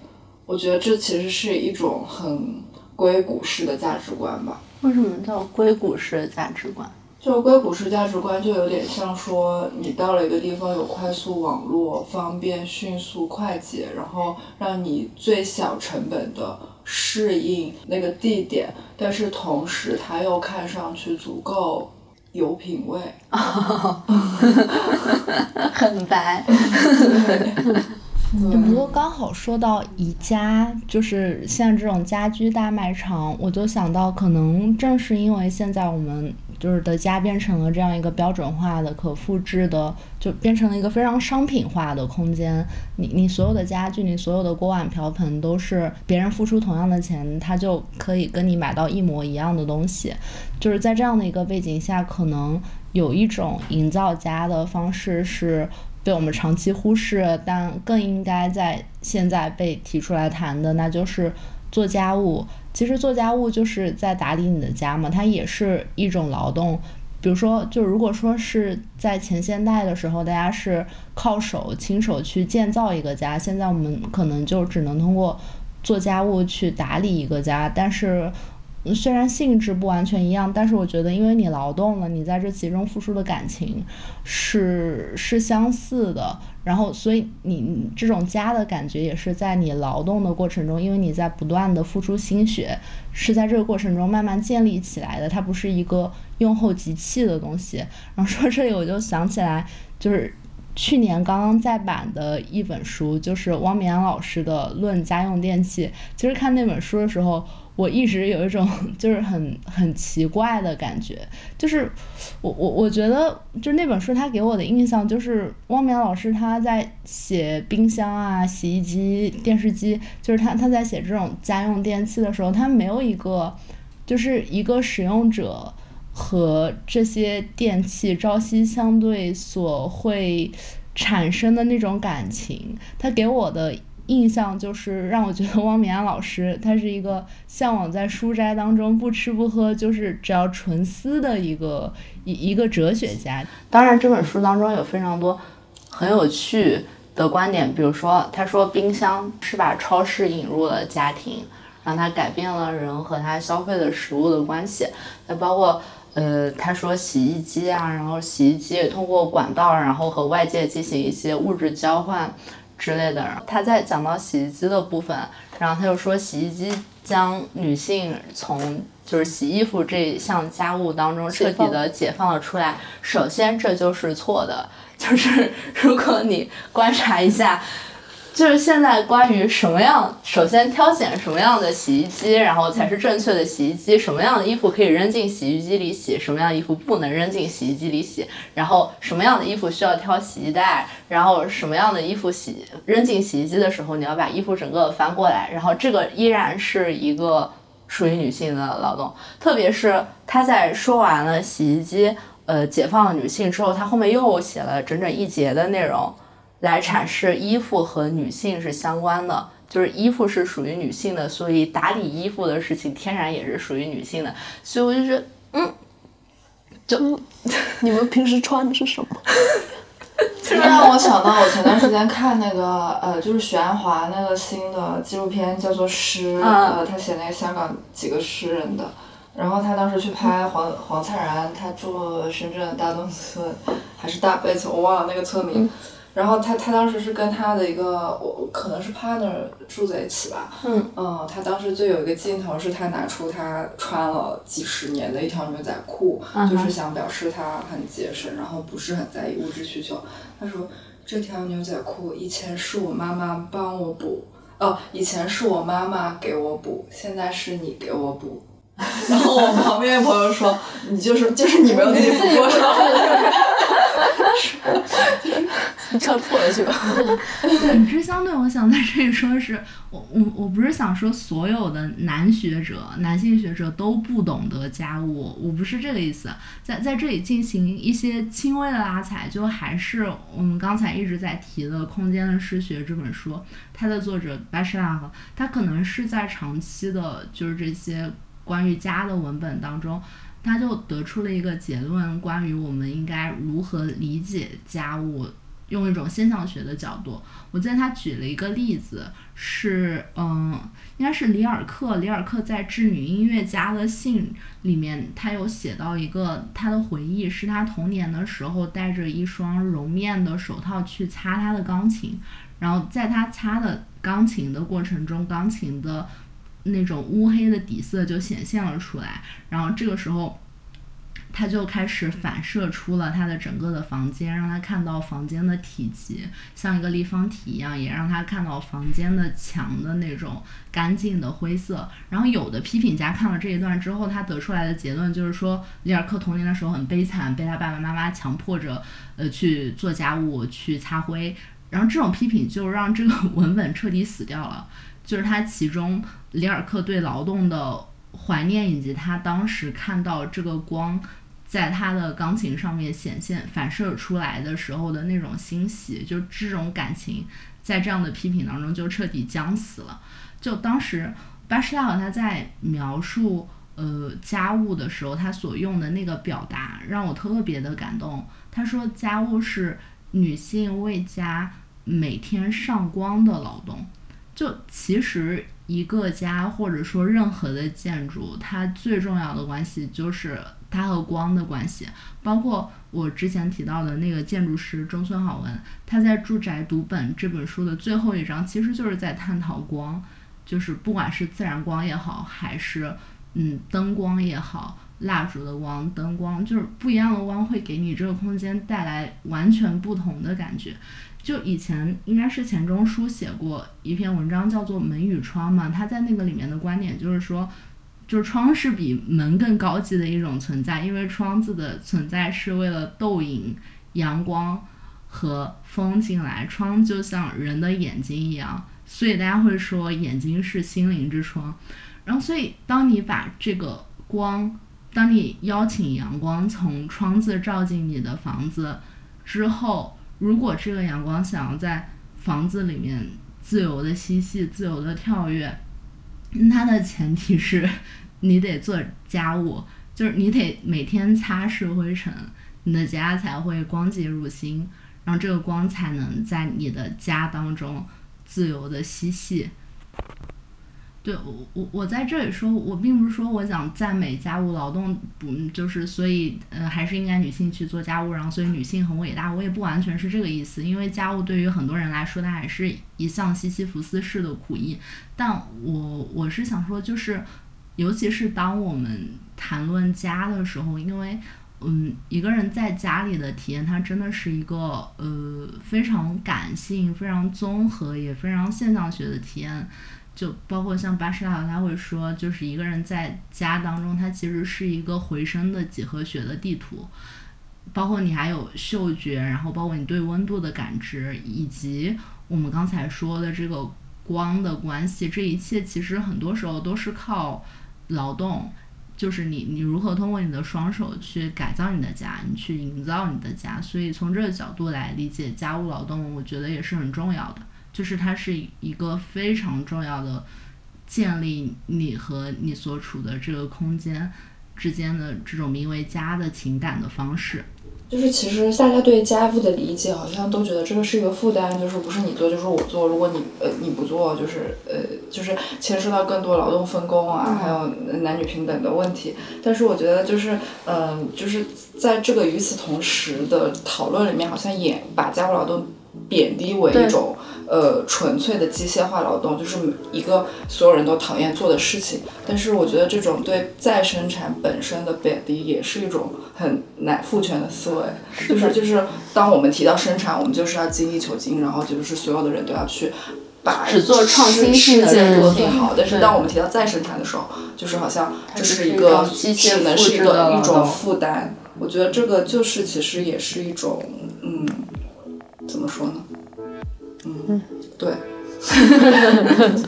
我觉得这其实是一种很硅谷式的价值观吧。为什么叫硅谷式的价值观？就硅谷式价值观，就有点像说，你到了一个地方有快速网络，方便、迅速、快捷，然后让你最小成本的适应那个地点，但是同时它又看上去足够有品味。<laughs> 很白。<laughs> 不过刚好说到宜家，就是像这种家居大卖场，我就想到，可能正是因为现在我们就是的家变成了这样一个标准化的、可复制的，就变成了一个非常商品化的空间。你你所有的家具，你所有的锅碗瓢盆，都是别人付出同样的钱，他就可以跟你买到一模一样的东西。就是在这样的一个背景下，可能有一种营造家的方式是。被我们长期忽视，但更应该在现在被提出来谈的，那就是做家务。其实做家务就是在打理你的家嘛，它也是一种劳动。比如说，就如果说是在前现代的时候，大家是靠手亲手去建造一个家，现在我们可能就只能通过做家务去打理一个家。但是，虽然性质不完全一样，但是我觉得，因为你劳动了，你在这其中付出的感情是是相似的，然后所以你这种家的感觉也是在你劳动的过程中，因为你在不断的付出心血，是在这个过程中慢慢建立起来的，它不是一个用后即弃的东西。然后说这里，我就想起来，就是去年刚刚再版的一本书，就是汪绵老师的《论家用电器》。其实看那本书的时候。我一直有一种 <laughs> 就是很很奇怪的感觉，就是我我我觉得就那本书它给我的印象就是汪淼老师他在写冰箱啊、洗衣机、电视机，就是他他在写这种家用电器的时候，他没有一个就是一个使用者和这些电器朝夕相对所会产生的那种感情，他给我的。印象就是让我觉得汪绵安老师他是一个向往在书斋当中不吃不喝，就是只要纯思的一个一一个哲学家。当然，这本书当中有非常多很有趣的观点，比如说他说冰箱是把超市引入了家庭，让它改变了人和他消费的食物的关系。那包括呃，他说洗衣机啊，然后洗衣机通过管道，然后和外界进行一些物质交换。之类的，他在讲到洗衣机的部分，然后他就说洗衣机将女性从就是洗衣服这项家务当中彻底的解放了出来。首先，这就是错的，就是如果你观察一下。就是现在关于什么样，首先挑选什么样的洗衣机，然后才是正确的洗衣机。什么样的衣服可以扔进洗衣机里洗，什么样的衣服不能扔进洗衣机里洗。然后什么样的衣服需要挑洗衣袋，然后什么样的衣服洗扔进洗衣机的时候，你要把衣服整个翻过来。然后这个依然是一个属于女性的劳动，特别是他在说完了洗衣机，呃，解放了女性之后，他后面又写了整整一节的内容。来阐释衣服和女性是相关的，就是衣服是属于女性的，所以打理衣服的事情天然也是属于女性的，所以我就觉得，嗯，就你们平时穿的是什么？这 <laughs> 让我想到我前段时间看那个呃，就是许鞍华那个新的纪录片，叫做《诗》，呃，他写那个香港几个诗人的，然后他当时去拍黄黄灿然，他住深圳大东村还是大贝村，我忘了那个村名。然后他他当时是跟他的一个我可能是 partner 住在一起吧，嗯嗯，他当时就有一个镜头是他拿出他穿了几十年的一条牛仔裤，就是想表示他很节省，然后不是很在意物质需求。他说这条牛仔裤以前是我妈妈帮我补，哦，以前是我妈妈给我补，现在是你给我补。<laughs> 然后我旁边朋友说你就是就是你没有自己补过。<laughs> <laughs> 穿破了去吧。对，这相对我想在这里说的是，我我我不是想说所有的男学者、男性学者都不懂得家务，我不是这个意思。在在这里进行一些轻微的拉踩，就还是我们刚才一直在提的《空间的诗学》这本书，它的作者巴什拉赫，他可能是在长期的，就是这些关于家的文本当中。他就得出了一个结论，关于我们应该如何理解家务，用一种现象学的角度。我记得他举了一个例子，是嗯，应该是里尔克。里尔克在《致女音乐家的信》里面，他有写到一个他的回忆，是他童年的时候戴着一双绒面的手套去擦他的钢琴，然后在他擦的钢琴的过程中，钢琴的。那种乌黑的底色就显现了出来，然后这个时候，他就开始反射出了他的整个的房间，让他看到房间的体积像一个立方体一样，也让他看到房间的墙的那种干净的灰色。然后有的批评家看了这一段之后，他得出来的结论就是说，里尔克童年的时候很悲惨，被他爸爸妈妈强迫着呃去做家务、去擦灰。然后这种批评就让这个文本彻底死掉了。就是他其中里尔克对劳动的怀念，以及他当时看到这个光在他的钢琴上面显现反射出来的时候的那种欣喜，就这种感情在这样的批评当中就彻底僵死了。就当时巴什拉尔他在描述呃家务的时候，他所用的那个表达让我特别的感动。他说家务是女性为家每天上光的劳动。就其实一个家或者说任何的建筑，它最重要的关系就是它和光的关系。包括我之前提到的那个建筑师中村好文，他在《住宅读本》这本书的最后一章，其实就是在探讨光，就是不管是自然光也好，还是嗯灯光也好，蜡烛的光、灯光，就是不一样的光会给你这个空间带来完全不同的感觉。就以前应该是钱钟书写过一篇文章，叫做《门与窗》嘛。他在那个里面的观点就是说，就是窗是比门更高级的一种存在，因为窗子的存在是为了逗引阳光和风进来。窗就像人的眼睛一样，所以大家会说眼睛是心灵之窗。然后，所以当你把这个光，当你邀请阳光从窗子照进你的房子之后。如果这个阳光想要在房子里面自由的嬉戏、自由的跳跃，它的前提是你得做家务，就是你得每天擦拭灰尘，你的家才会光洁如新，然后这个光才能在你的家当中自由的嬉戏。对我我我在这里说，我并不是说我想赞美家务劳动，不就是所以呃还是应该女性去做家务，然后所以女性很伟大，我也不完全是这个意思，因为家务对于很多人来说，它还是一项西西弗斯式的苦役。但我我是想说，就是尤其是当我们谈论家的时候，因为嗯，一个人在家里的体验，它真的是一个呃非常感性、非常综合，也非常现象学的体验。就包括像巴士塔，他会说，就是一个人在家当中，他其实是一个回声的几何学的地图。包括你还有嗅觉，然后包括你对温度的感知，以及我们刚才说的这个光的关系，这一切其实很多时候都是靠劳动。就是你，你如何通过你的双手去改造你的家，你去营造你的家。所以从这个角度来理解家务劳动，我觉得也是很重要的。就是它是一个非常重要的建立你和你所处的这个空间之间的这种名为家的情感的方式。就是其实大家对家务的理解，好像都觉得这个是一个负担，就是不是你做就是我做。如果你呃你不做，就是呃就是牵涉到更多劳动分工啊，还有男女平等的问题。但是我觉得就是嗯就是在这个与此同时的讨论里面，好像也把家务劳动贬低为一种。呃，纯粹的机械化劳动就是一个所有人都讨厌做的事情。但是我觉得这种对再生产本身的贬低也是一种很难父权的思维。就是就是，当我们提到生产，我们就是要精益求精，然后就是所有的人都要去把只做创新性的事做最好。但是当我们提到再生产的时候，就是好像这是一个只能是一个一种负担。我觉得这个就是其实也是一种嗯，怎么说呢？嗯，对，<laughs>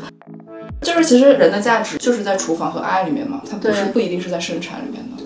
就是其实人的价值就是在厨房和爱里面嘛，它不是不一定是在生产里面的。